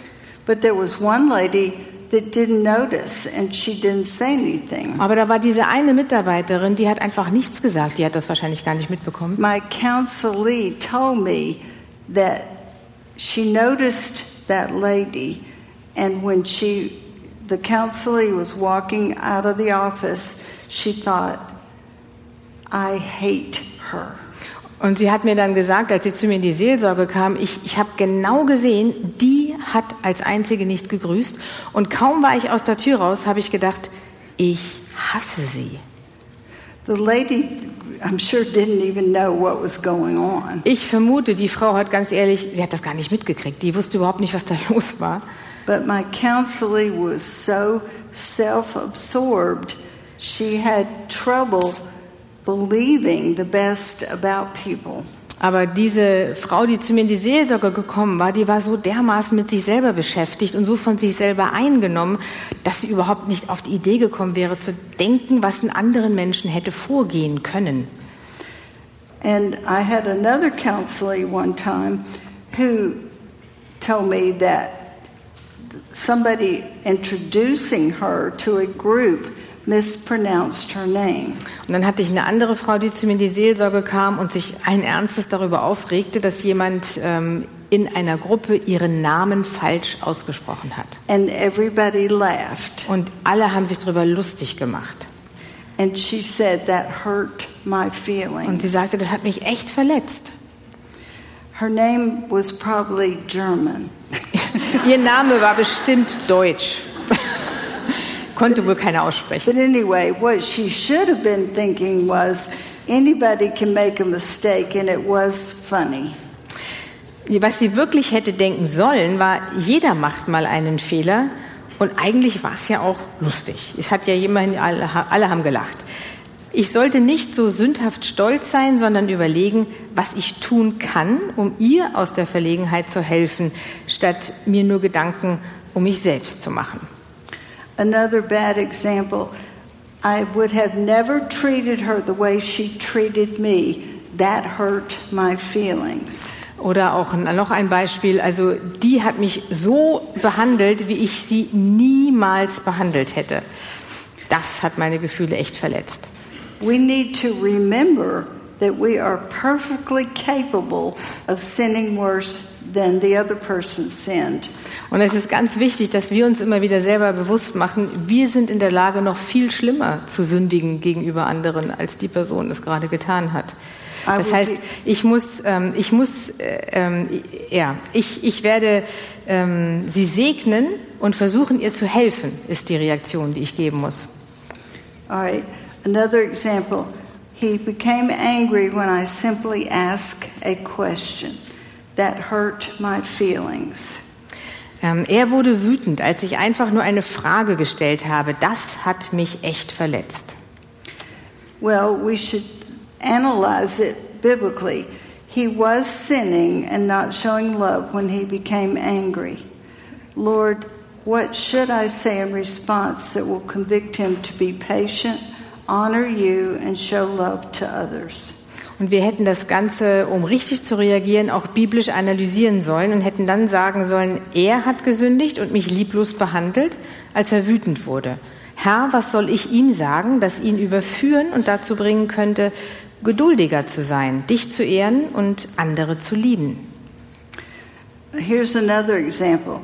But there was one lady that didn't notice and she didn't say anything. Aber da war diese eine Mitarbeiterin, die hat einfach nichts gesagt. Die hat das wahrscheinlich gar nicht mitbekommen. My counselee told me that she noticed that lady, and when she, the counselee was walking out of the office, she thought, I hate her. Und sie hat mir dann gesagt, als sie zu mir in die Seelsorge kam, ich, ich habe genau gesehen, die hat als einzige nicht gegrüßt. Und kaum war ich aus der Tür raus, habe ich gedacht, ich hasse sie. The lady, I'm sure, didn't even know what was going on. Ich vermute, die Frau hat ganz ehrlich, sie hat das gar nicht mitgekriegt. Die wusste überhaupt nicht, was da los war. But my counselee was so self absorbed, she had trouble believing the best about people. Aber diese Frau, die zu mir in die Seelsorge gekommen war, die war so dermaßen mit sich selber beschäftigt und so von sich selber eingenommen, dass sie überhaupt nicht auf die Idee gekommen wäre, zu denken, was in anderen Menschen hätte vorgehen können. And I had another counselee one time who told me that somebody introducing her to a group mispronounced her name. Und dann hatte ich eine andere Frau, die zu mir in die Seelsorge kam und sich allen Ernstes darüber aufregte, dass jemand ähm, in einer Gruppe ihren Namen falsch ausgesprochen hat. And everybody laughed. Und alle haben sich darüber lustig gemacht. And she said that hurt my Und sie feelings. sagte, das hat mich echt verletzt. Her name was probably German. Ihr Name war bestimmt deutsch. Konnte wohl keiner aussprechen. But anyway, what she should have been thinking was anybody can make a mistake, and it was funny. Was sie wirklich hätte denken sollen, war, jeder macht mal einen Fehler. Und eigentlich war es ja auch lustig. Es hat ja jemand, alle, alle haben gelacht. Ich sollte nicht so sündhaft stolz sein, sondern überlegen, was ich tun kann, um ihr aus der Verlegenheit zu helfen, statt mir nur Gedanken um mich selbst zu machen. Another bad example I would have never treated her the way she treated me. That hurt my feelings. Oder auch noch ein Beispiel, also die hat mich so behandelt, wie ich sie niemals behandelt hätte. Das hat meine Gefühle echt verletzt. We need to remember that we are perfectly capable of sinning worse than the other person sinned. Und es ist ganz wichtig, dass wir uns immer wieder selber bewusst machen, wir sind in der Lage, noch viel schlimmer zu sündigen gegenüber anderen, als die Person es gerade getan hat. Das heißt, ich muss, ähm, ich muss, äh, ähm, ja, ich, ich werde ähm, sie segnen und versuchen, ihr zu helfen, ist die Reaktion, die ich geben muss. All right, another example. He became angry when I simply asked a question. That hurt my feelings. Ähm, er wurde wütend, als ich einfach nur eine Frage gestellt habe. Das hat mich echt verletzt. Well, we should analyze it biblically. He was sinning and not showing love when he became angry. Lord, what should I say in response that will convict him to be patient, honor you, and show love to others? Und wir hätten das Ganze, um richtig zu reagieren, auch biblisch analysieren sollen und hätten dann sagen sollen, er hat gesündigt und mich lieblos behandelt, als er wütend wurde. Herr, was soll ich ihm sagen, das ihn überführen und dazu bringen könnte, geduldiger zu sein, dich zu ehren und andere zu lieben? Here's another example.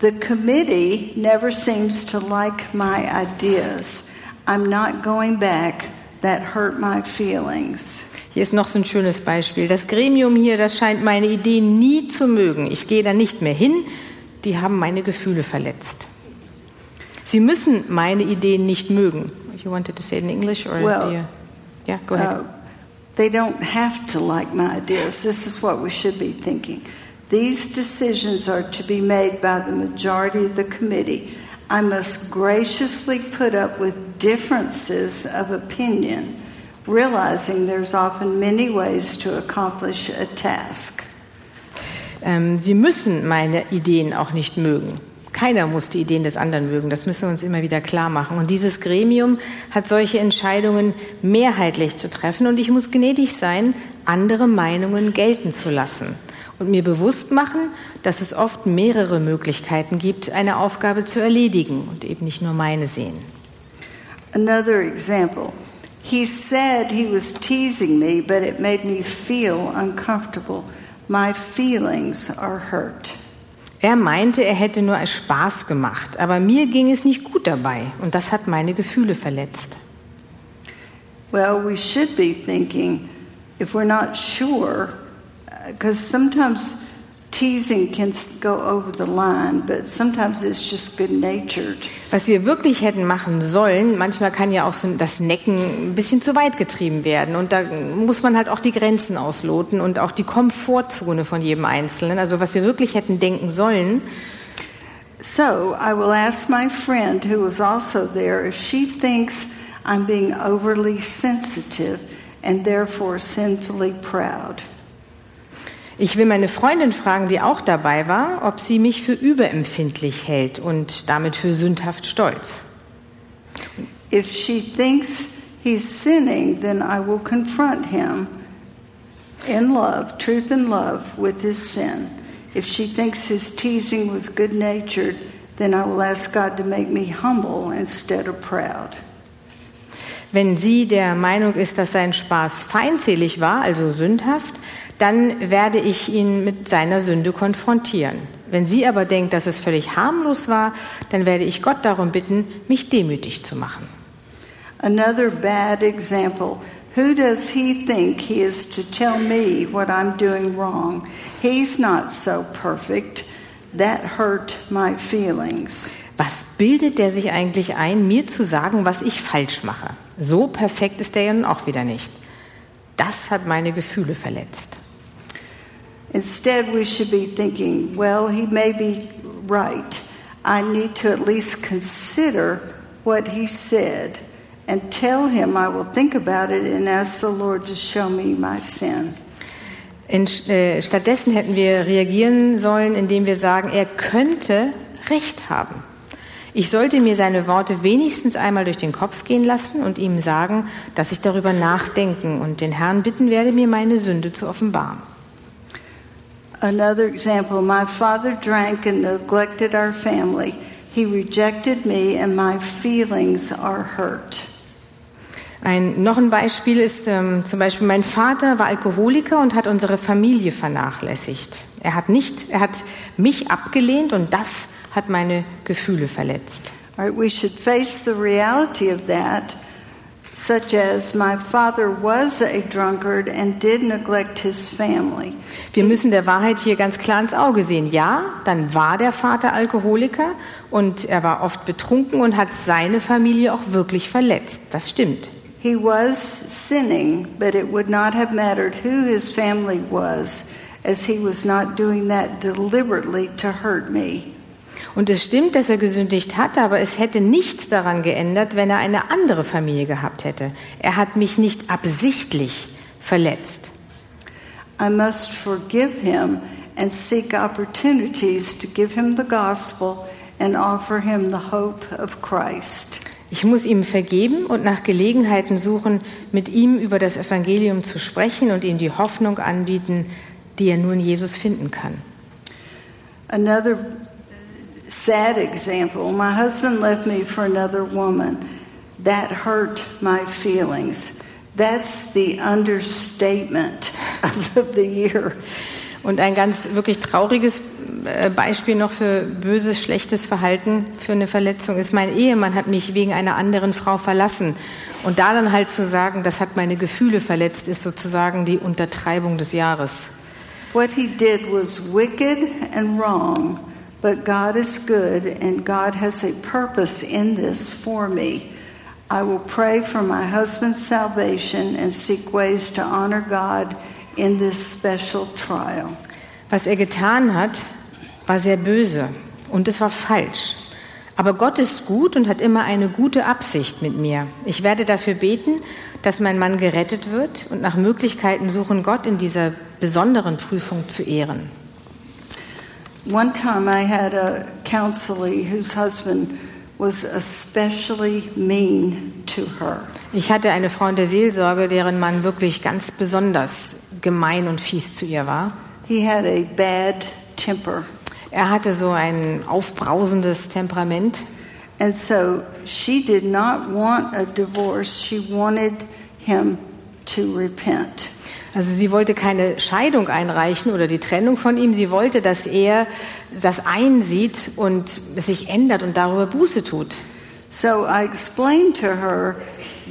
The committee never seems to like my ideas. I'm not going back. That hurt my feelings. Hier ist noch so ein schönes Beispiel. Das Gremium hier, das scheint meine Ideen nie zu mögen. Ich gehe da nicht mehr hin. Die haben meine Gefühle verletzt. Sie müssen meine Ideen nicht mögen. You wanted to say it in English or Well, you? Yeah, go ahead. Uh, they don't have to like my ideas. This is what we should be thinking. These decisions are to be made by the majority of the committee. I must graciously put up with differences of opinion, realizing there's often many ways to accomplish a task. Ähm, Sie müssen meine Ideen auch nicht mögen. Keiner muss die Ideen des anderen mögen. Das müssen wir uns immer wieder klar machen. Und dieses Gremium hat solche Entscheidungen mehrheitlich zu treffen. Und ich muss gnädig sein, andere Meinungen gelten zu lassen. und mir bewusst machen, dass es oft mehrere Möglichkeiten gibt, eine Aufgabe zu erledigen und eben nicht nur meine sehen. Another example. He said he was teasing me, but it made me feel uncomfortable. My feelings are hurt. Er meinte, er hätte nur als Spaß gemacht, aber mir ging es nicht gut dabei und das hat meine Gefühle verletzt. Well, we should be thinking if we're not sure, because sometimes Was wir wirklich hätten machen sollen, manchmal kann ja auch so das Necken ein bisschen zu weit getrieben werden und da muss man halt auch die Grenzen ausloten und auch die Komfortzone von jedem Einzelnen. Also was wir wirklich hätten denken sollen. So I will ask my friend who was also there if she thinks I'm being overly sensitive and therefore sinfully proud. Ich will meine Freundin fragen, die auch dabei war, ob sie mich für überempfindlich hält und damit für sündhaft stolz. If she thinks he's sinning, then I will confront him in love, truth and love, with his sin. If she thinks his teasing was good natured, then I will ask God to make me humble instead of proud. Wenn sie der Meinung ist, dass sein Spaß feindselig war, also sündhaft, dann werde ich ihn mit seiner Sünde konfrontieren. Wenn sie aber denkt, dass es völlig harmlos war, dann werde ich Gott darum bitten, mich demütig zu machen. Another bad example. Who does he think he is to tell me what I'm doing wrong? He's not so perfect. That hurt my feelings. Was bildet der sich eigentlich ein, mir zu sagen, was ich falsch mache? So perfekt ist er ja nun auch wieder nicht. Das hat meine Gefühle verletzt. Instead, we should be thinking, well, he may be right. I need to at least consider what he said and tell him I will think about it and ask the Lord to show me my sin. In, äh, stattdessen hätten wir reagieren sollen, indem wir sagen, er könnte Recht haben. Ich sollte mir seine Worte wenigstens einmal durch den Kopf gehen lassen und ihm sagen, dass ich darüber nachdenken und den Herrn bitten werde, mir meine Sünde zu offenbaren. Another example my father drank and neglected our family. He rejected me, and my feelings are hurt. Ein, noch ein Beispiel ist ähm, zum Beispiel, mein Vater war Alkoholiker und hat unsere Familie vernachlässigt. Er hat, nicht, er hat mich abgelehnt und das hat meine Gefühle verletzt. All right, we should face the reality of that such as my father was a drunkard and did neglect his family. Wir müssen der Wahrheit hier ganz klar ins Auge sehen. Ja, dann war der Vater Alkoholiker und er war oft betrunken und hat seine Familie auch wirklich verletzt. Das stimmt. He was sinning, but it would not have mattered who his family was, as he was not doing that deliberately to hurt me. Und es stimmt, dass er gesündigt hat, aber es hätte nichts daran geändert, wenn er eine andere Familie gehabt hätte. Er hat mich nicht absichtlich verletzt. I must forgive him and seek opportunities to give him the gospel and offer him the hope of Christ. Ich muss ihm vergeben und nach Gelegenheiten suchen, mit ihm über das Evangelium zu sprechen und ihm die Hoffnung anbieten, die er nur in Jesus finden kann. Another sad example my husband left me for another woman. That hurt my feelings. That's the understatement of the year. Und ein ganz wirklich trauriges äh, Beispiel noch für böses, schlechtes Verhalten für eine Verletzung ist, mein Ehemann hat mich wegen einer anderen Frau verlassen. Und da dann halt zu sagen, das hat meine Gefühle verletzt, ist sozusagen die Untertreibung des Jahres. What he did was wicked and wrong, but God is good and God has a purpose in this for me. I will pray for my husband's salvation and seek ways to honor God in this special trial. Was er getan hat, war sehr böse und es war falsch. Aber Gott ist gut und hat immer eine gute Absicht mit mir. Ich werde dafür beten, dass mein Mann gerettet wird und nach Möglichkeiten suchen, Gott in dieser besonderen Prüfung zu ehren. One time I had a counselee whose husband was especially mean to her. Ich hatte eine Frau in der Seelsorge, deren Mann wirklich ganz besonders gemein und fies zu ihr war. he had a bad temper. Er hatte so ein aufbrausendes Temperament. And so she did not want a divorce. She wanted him to repent. Also sie wollte keine Scheidung einreichen oder die Trennung von ihm. Sie wollte, dass er das einsieht und sich ändert und darüber Buße tut. So I explained to her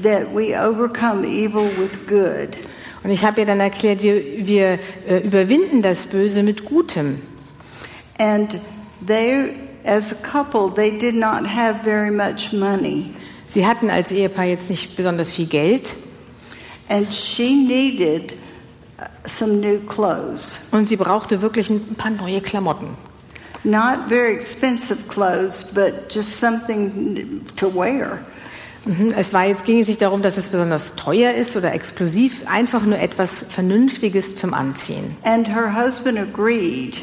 that we overcome evil with good. Und ich habe ihr dann erklärt, wir, wir äh, überwinden das Böse mit Gutem. And they, as a couple, they did not have very much money. Sie hatten als Ehepaar jetzt nicht besonders viel Geld And she needed some new clothes. und sie brauchte wirklich ein paar neue Klamotten. Not very expensive clothes, but just something to wear. Mhm, Es war jetzt ging es nicht darum, dass es besonders teuer ist oder exklusiv, einfach nur etwas Vernünftiges zum Anziehen. And her husband agreed,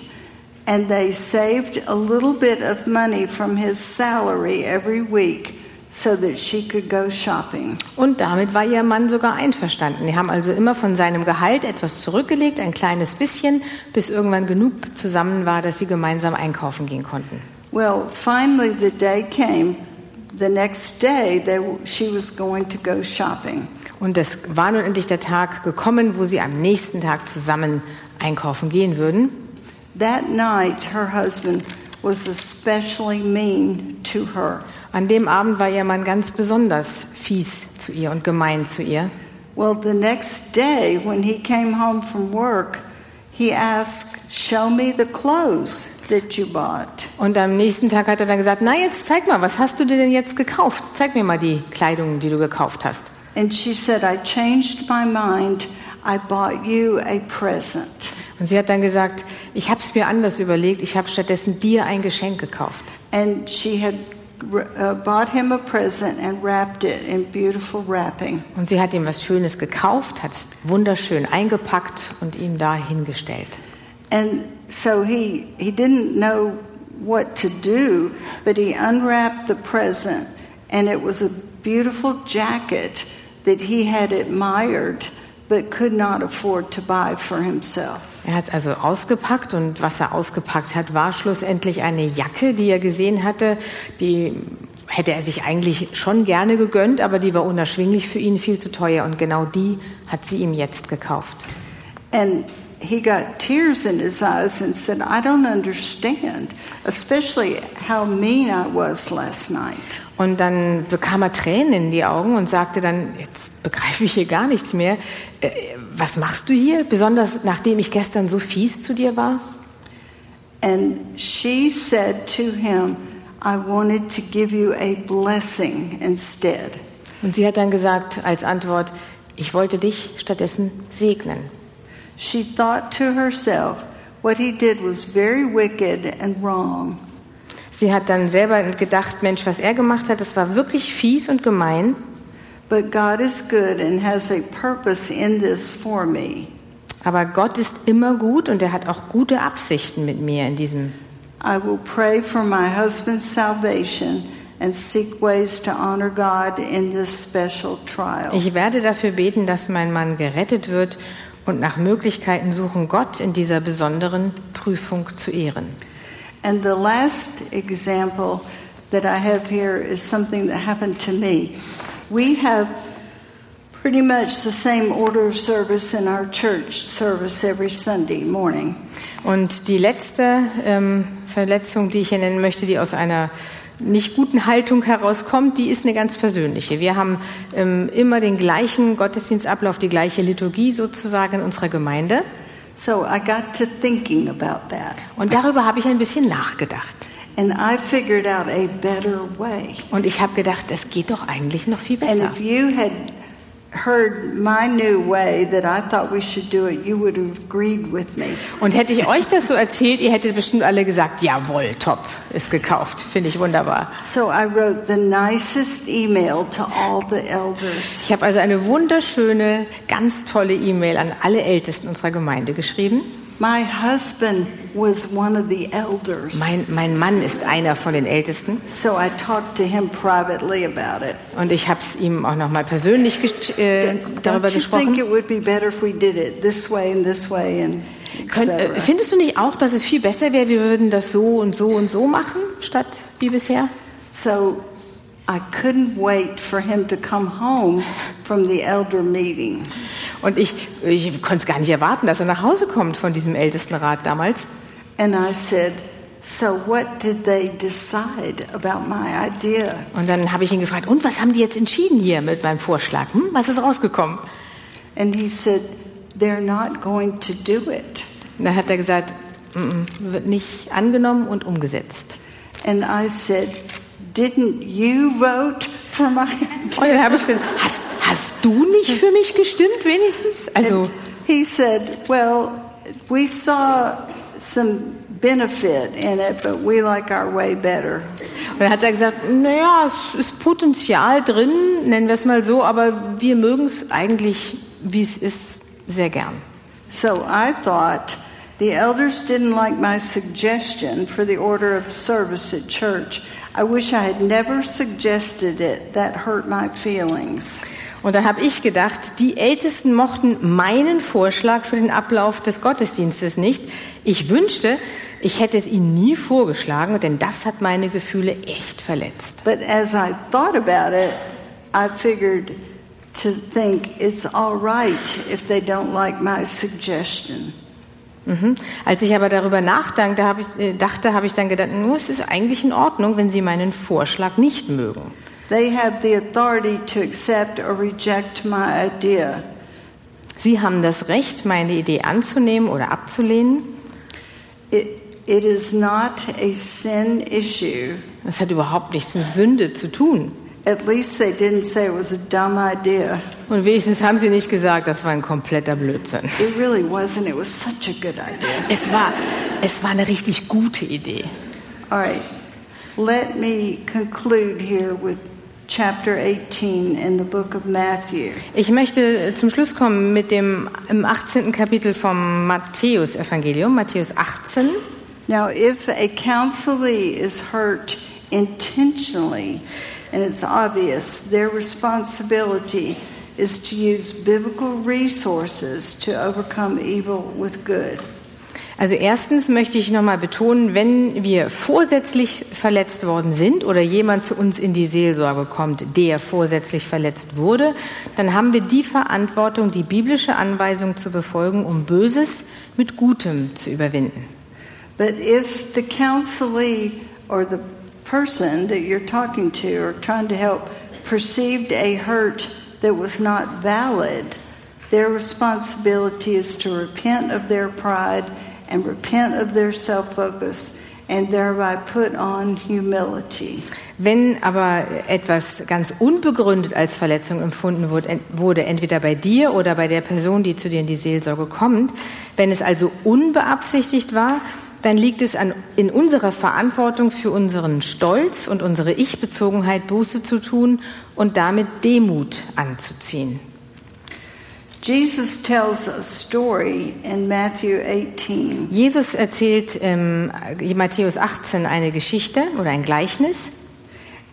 and they saved a little bit of money from his salary every week so that she could go shopping. Und damit war ihr Mann sogar einverstanden. Die haben also immer von seinem Gehalt etwas zurückgelegt, ein kleines bisschen, bis irgendwann genug zusammen war, dass sie gemeinsam einkaufen gehen konnten. Well, finally, the day came. The next day, they, she was going to go shopping. Und es war nun endlich der Tag gekommen, wo sie am nächsten Tag zusammen einkaufen gehen würden. That night, her husband was especially mean to her. An dem Abend war ihr Mann ganz besonders fies zu ihr und gemein zu ihr. Well, the next day, when he came home from work, he asked, Show me the clothes that you bought. Und am nächsten Tag hat er dann gesagt, na jetzt zeig mal, was hast du dir denn jetzt gekauft? Zeig mir mal die Kleidung, die du gekauft hast. And she said, I changed my mind. I bought you a present. Und sie hat dann gesagt, ich habe es mir anders überlegt, ich habe stattdessen dir ein Geschenk gekauft. And she had uh, bought him a present and wrapped it in beautiful wrapping. Und sie hat ihm was Schönes gekauft, hat wunderschön eingepackt und ihm da hingestellt. And so he, he didn't know what to do, but he unwrapped the present, and it was a beautiful jacket that he had admired but could not afford to buy for himself. Er hat also ausgepackt und was er ausgepackt hat, war schlussendlich eine Jacke, die er gesehen hatte, die hätte er sich eigentlich schon gerne gegönnt, aber die war unerschwinglich für ihn, viel zu teuer und genau die hat sie ihm jetzt gekauft. And he got tears in his eyes and said, I don't understand, especially how mean I was last night. Und dann bekam er Tränen in die Augen und sagte dann, jetzt begreife ich hier gar nichts mehr. Was machst du hier, besonders nachdem ich gestern so fies zu dir war? And she said to him, I wanted to give you a blessing instead. Und sie hat dann gesagt als Antwort, ich wollte dich stattdessen segnen. She thought to herself, what he did was very wicked and wrong. Sie hat dann selber gedacht, Mensch, was er gemacht hat, das war wirklich fies und gemein. But God is good and has a purpose in this for me. Aber Gott ist immer gut und er hat auch gute Absichten mit mir in diesem. I will pray for my husband's salvation and seek ways to honor God in this special trial. Ich werde dafür beten, dass mein Mann gerettet wird und nach Möglichkeiten suchen, Gott in dieser besonderen Prüfung zu ehren. And the last example that I have here is something that happened to me. We have pretty much the same order of service in our church service every Sunday morning. Und die letzte ähm, Verletzung, die ich hier nennen möchte, die aus einer nicht guten Haltung herauskommt, die ist eine ganz persönliche. Wir haben ähm, immer den gleichen Gottesdienstablauf, die gleiche Liturgie sozusagen in unserer Gemeinde. So I got to thinking about that. Und darüber habe ich ein bisschen nachgedacht. And I figured out a better way. Und ich habe gedacht, das geht doch eigentlich noch viel And besser. if you had heard my new way that I thought we should do it, you would have agreed with me. Und hätte ich euch das so erzählt, ihr hättet bestimmt alle gesagt, jawohl, top, ist gekauft, finde ich wunderbar. So I wrote the nicest email to all the elders. Ich habe also eine wunderschöne, ganz tolle E-Mail an alle Ältesten unserer Gemeinde geschrieben. My husband was one of the elders. Mein, mein Mann ist einer von den Ältesten So I talked to him privately about it. und ich habe es ihm auch noch mal persönlich äh, darüber Don't you think gesprochen. it would be better if we did it this way and this way? And Könnt, äh, findest du nicht auch, dass es viel besser wäre, wir würden das so und so und so machen, statt wie bisher? So I couldn't wait for him to come home from the elder meeting. Und ich, ich konnte es gar nicht erwarten, dass er nach Hause kommt von diesem Ältestenrat damals. And I said, So what did they decide about my idea? Und dann habe ich ihn gefragt, und was haben die jetzt entschieden hier mit meinem Vorschlag? Hm, was ist rausgekommen? And he said, They're not going to do it. Und dann hat er gesagt, "Mm, mm, wird nicht angenommen und umgesetzt. And I said, Didn't you vote my Und dann habe ich gesagt, hast, hast du nicht für mich gestimmt wenigstens? Also, And he said, Well, we saw some benefit in it, but we like our way better. und dann hat er gesagt, naja, es ist Potenzial drin, nennen wir es mal so, aber wir mögen es eigentlich, wie es ist, sehr gern. So I thought the elders didn't like my suggestion for the order of service at church. I wish I had never suggested it. That hurt my feelings. Und dann habe ich gedacht, die Ältesten mochten meinen Vorschlag für den Ablauf des Gottesdienstes nicht. Ich wünschte, ich hätte es ihnen nie vorgeschlagen, denn das hat meine Gefühle echt verletzt. But as I thought about it, I figured to think it's all right if they don't like my suggestion. Mhm. Als ich aber darüber nachdachte, habe ich, äh, dachte, habe ich dann gedacht, nur es ist eigentlich in Ordnung, wenn Sie meinen Vorschlag nicht mögen. They have the authority to accept or reject my idea. Sie haben das Recht, meine Idee anzunehmen oder abzulehnen. It, it is not a sin issue. Das hat überhaupt nichts mit Sünde zu tun. At least they didn't say it was a dumb idea. Und wenigstens haben Sie nicht gesagt, das war ein kompletter Blödsinn. It really wasn't. It was such a good idea. Es war, es war eine richtig gute Idee. All right. Let me conclude here with chapter 18 in the book of Matthew. Ich möchte zum Schluss kommen mit dem im 18. Kapitel vom Matthäus-Evangelium, Matthäus 18. Now, if a counselee is hurt intentionally and it's obvious, their responsibility is to use biblical resources to overcome evil with good. Also erstens möchte ich nochmal betonen, wenn wir vorsätzlich verletzt worden sind oder jemand zu uns in die Seelsorge kommt, der vorsätzlich verletzt wurde, dann haben wir die Verantwortung, die biblische Anweisung zu befolgen, um Böses mit Gutem zu überwinden. But if the counselee or the person that you're talking to or trying to help perceived a hurt that was not valid, their responsibility is to repent of their pride and repent of their self focus and thereby put on humility. Wenn aber etwas ganz unbegründet als Verletzung empfunden wurde, ent- wurde, entweder bei dir oder bei der Person, die zu dir in die Seelsorge kommt, wenn es also unbeabsichtigt war, dann liegt es an, in unserer Verantwortung für unseren Stolz und unsere Ich-Bezogenheit Buße zu tun und damit Demut anzuziehen. Jesus tells a story in Matthew 18 Jesus erzählt in Matthäus 18 eine Geschichte oder ein Gleichnis.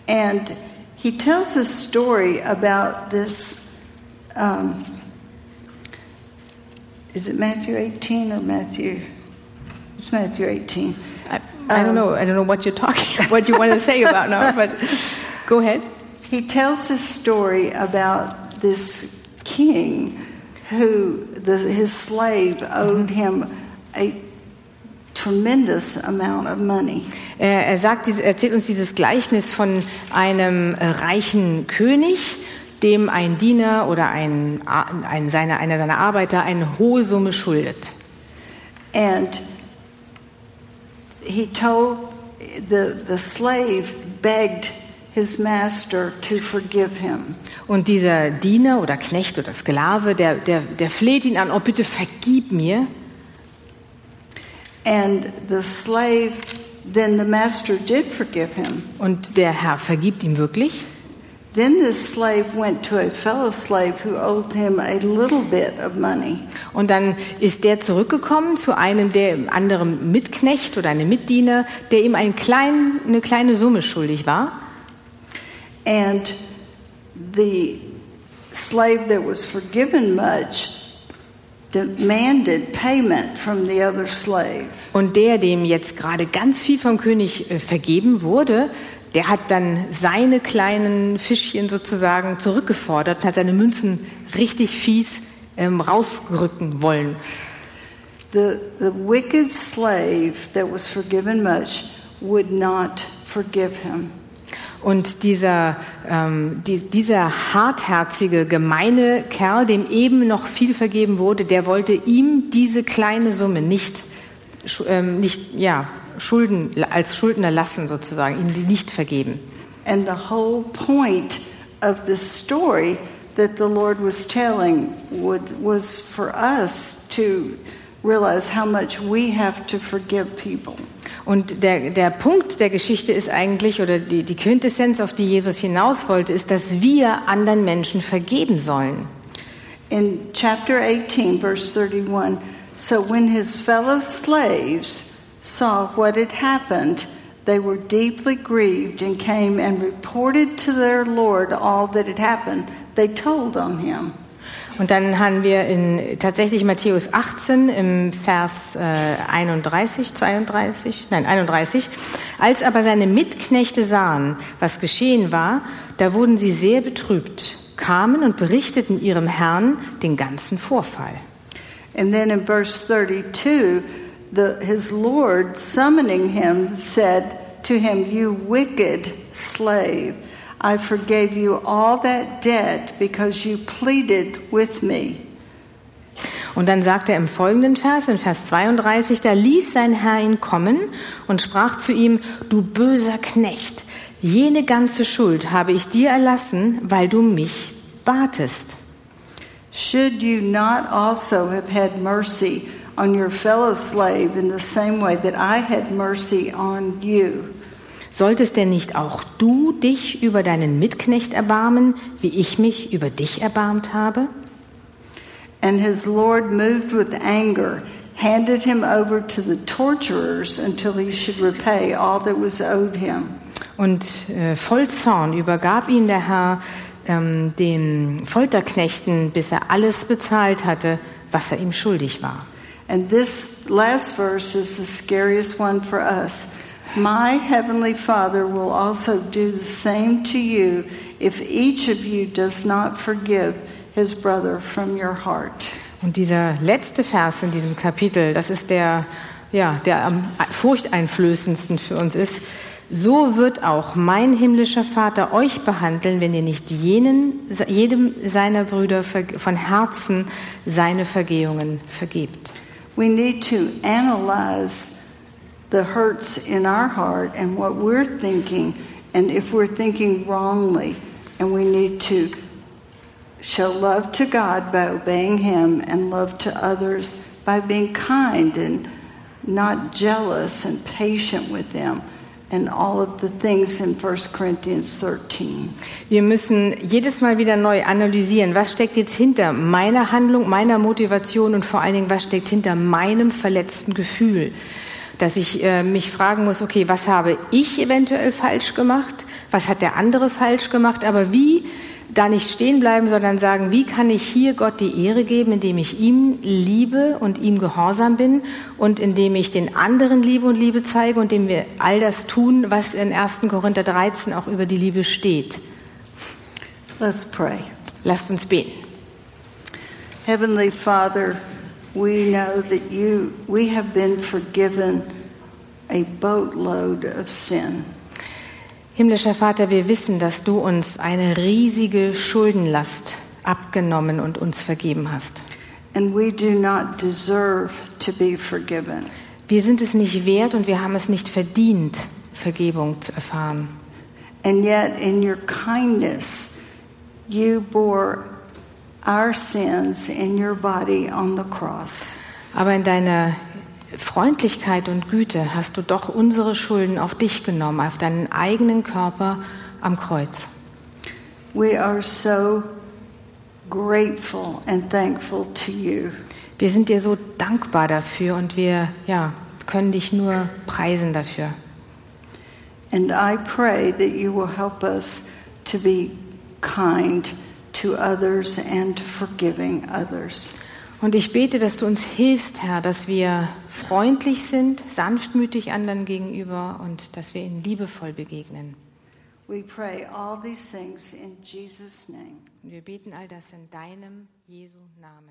And he tells a story about this. Um, is it Matthew 18 or Matthew? It's Matthew 18. I, I don't know. I don't know what you're talking, what you want to say about now, but go ahead. He tells this story about this king who the, his slave owed him a tremendous amount of money. Er, sagt, er erzählt uns dieses Gleichnis von einem reichen König, dem ein Diener oder ein, ein seiner, einer seiner Arbeiter eine hohe Summe schuldet. And he told the, the slave begged his master to forgive him. Und dieser Diener oder Knecht oder Sklave, der, der, der fleht ihn an, oh bitte vergib mir. And the slave, then the master did forgive him. Und der Herr vergibt ihm wirklich. Und dann ist der zurückgekommen zu einem der anderen Mitknecht oder einem Mitdiener, der ihm einen kleinen, eine kleine Summe schuldig war. And the slave that was forgiven much demanded payment from the other slave. Und der, dem jetzt gerade ganz viel vom König äh, vergeben wurde, der hat dann seine kleinen Fischchen sozusagen zurückgefordert und hat seine Münzen richtig fies ähm, rausrücken wollen. The, the wicked slave that was forgiven much would not forgive him. Und dieser, ähm, die, dieser hartherzige, gemeine Kerl, dem eben noch viel vergeben wurde, der wollte ihm diese kleine Summe nicht, ähm, nicht ja, Schulden, als Schuldner lassen, sozusagen, ihm die nicht vergeben. And the whole point of this story that the Lord was telling would, was for us to realize how much we have to forgive people. Und der, der Punkt der Geschichte ist eigentlich, oder die, die Quintessenz, auf die Jesus hinaus wollte, ist, dass wir anderen Menschen vergeben sollen. In chapter 18, verse 31, so when his fellow slaves saw what had happened, they were deeply grieved and came and reported to their Lord all that had happened. They told on him. Und dann haben wir in tatsächlich Matthäus 18 im Vers äh, 31, 32, nein 31. Als aber seine Mitknechte sahen, was geschehen war, da wurden sie sehr betrübt, kamen und berichteten ihrem Herrn den ganzen Vorfall. And then in verse 32, the, his Lord, summoning him, said to him, You wicked slave, I forgave you all that debt because you pleaded with me. Und dann sagt er im folgenden Vers, in Vers 32, da ließ sein Herr ihn kommen und sprach zu ihm, du böser Knecht, jene ganze Schuld habe ich dir erlassen, weil du mich batest. Should you not also have had mercy on your fellow slave in the same way that I had mercy on you? Solltest denn nicht auch du dich über deinen Mitknecht erbarmen, wie ich mich über dich erbarmt habe? And his Lord, moved with anger, handed him over to the torturers until he should repay all that was owed him. Und äh, voll Zorn übergab ihn der Herr ähm, den Folterknechten, bis er alles bezahlt hatte, was er ihm schuldig war. And this last verse is the scariest one for us. My heavenly Father will also do the same to you if each of you does not forgive his brother from your heart. Und dieser letzte Vers in diesem Kapitel, das ist der, ja, der am furchteinflößendsten für uns ist. So wird auch mein himmlischer Vater euch behandeln, wenn ihr nicht jenen, jedem seiner Brüder von Herzen seine Vergehungen vergebt. We need to analyze the hurts in our heart and what we're thinking, and if we're thinking wrongly, and we need to show love to God by obeying Him and love to others by being kind and not jealous and patient with them, and all of the things in 1 Corinthians 13. Wir müssen jedes Mal wieder neu analysieren, was steckt jetzt hinter meiner Handlung, meiner Motivation und vor allen Dingen, was steckt hinter meinem verletzten Gefühl. Dass ich äh, mich fragen muss, okay, was habe ich eventuell falsch gemacht? Was hat der andere falsch gemacht? Aber wie da nicht stehen bleiben, sondern sagen, wie kann ich hier Gott die Ehre geben, indem ich ihm liebe und ihm gehorsam bin und indem ich den anderen Liebe und Liebe zeige und indem wir all das tun, was in 1. Korinther 13 auch über die Liebe steht. Let's pray. Lasst uns beten. Heavenly Father, we know that you we have been forgiven a boatload of sin. Himmlischer Vater, wir wissen, dass du uns eine riesige Schuldenlast abgenommen und uns vergeben hast. And we do not deserve to be forgiven. Wir sind es nicht wert und wir haben es nicht verdient, Vergebung zu erfahren. And yet, in your kindness, you bore our sins in your body on the cross. Aber in deiner Freundlichkeit und Güte hast du doch unsere Schulden auf dich genommen, auf deinen eigenen Körper am Kreuz. We are so grateful and thankful to you. Wir sind dir so dankbar dafür und wir ja, können dich nur preisen dafür. And I pray that you will help us to be kind to others and forgiving others. Und ich bete, dass du uns hilfst, Herr, dass wir freundlich sind, sanftmütig anderen gegenüber und dass wir ihnen liebevoll begegnen. We pray all these things in Jesus' name. Und wir beten all das in deinem Jesu Namen.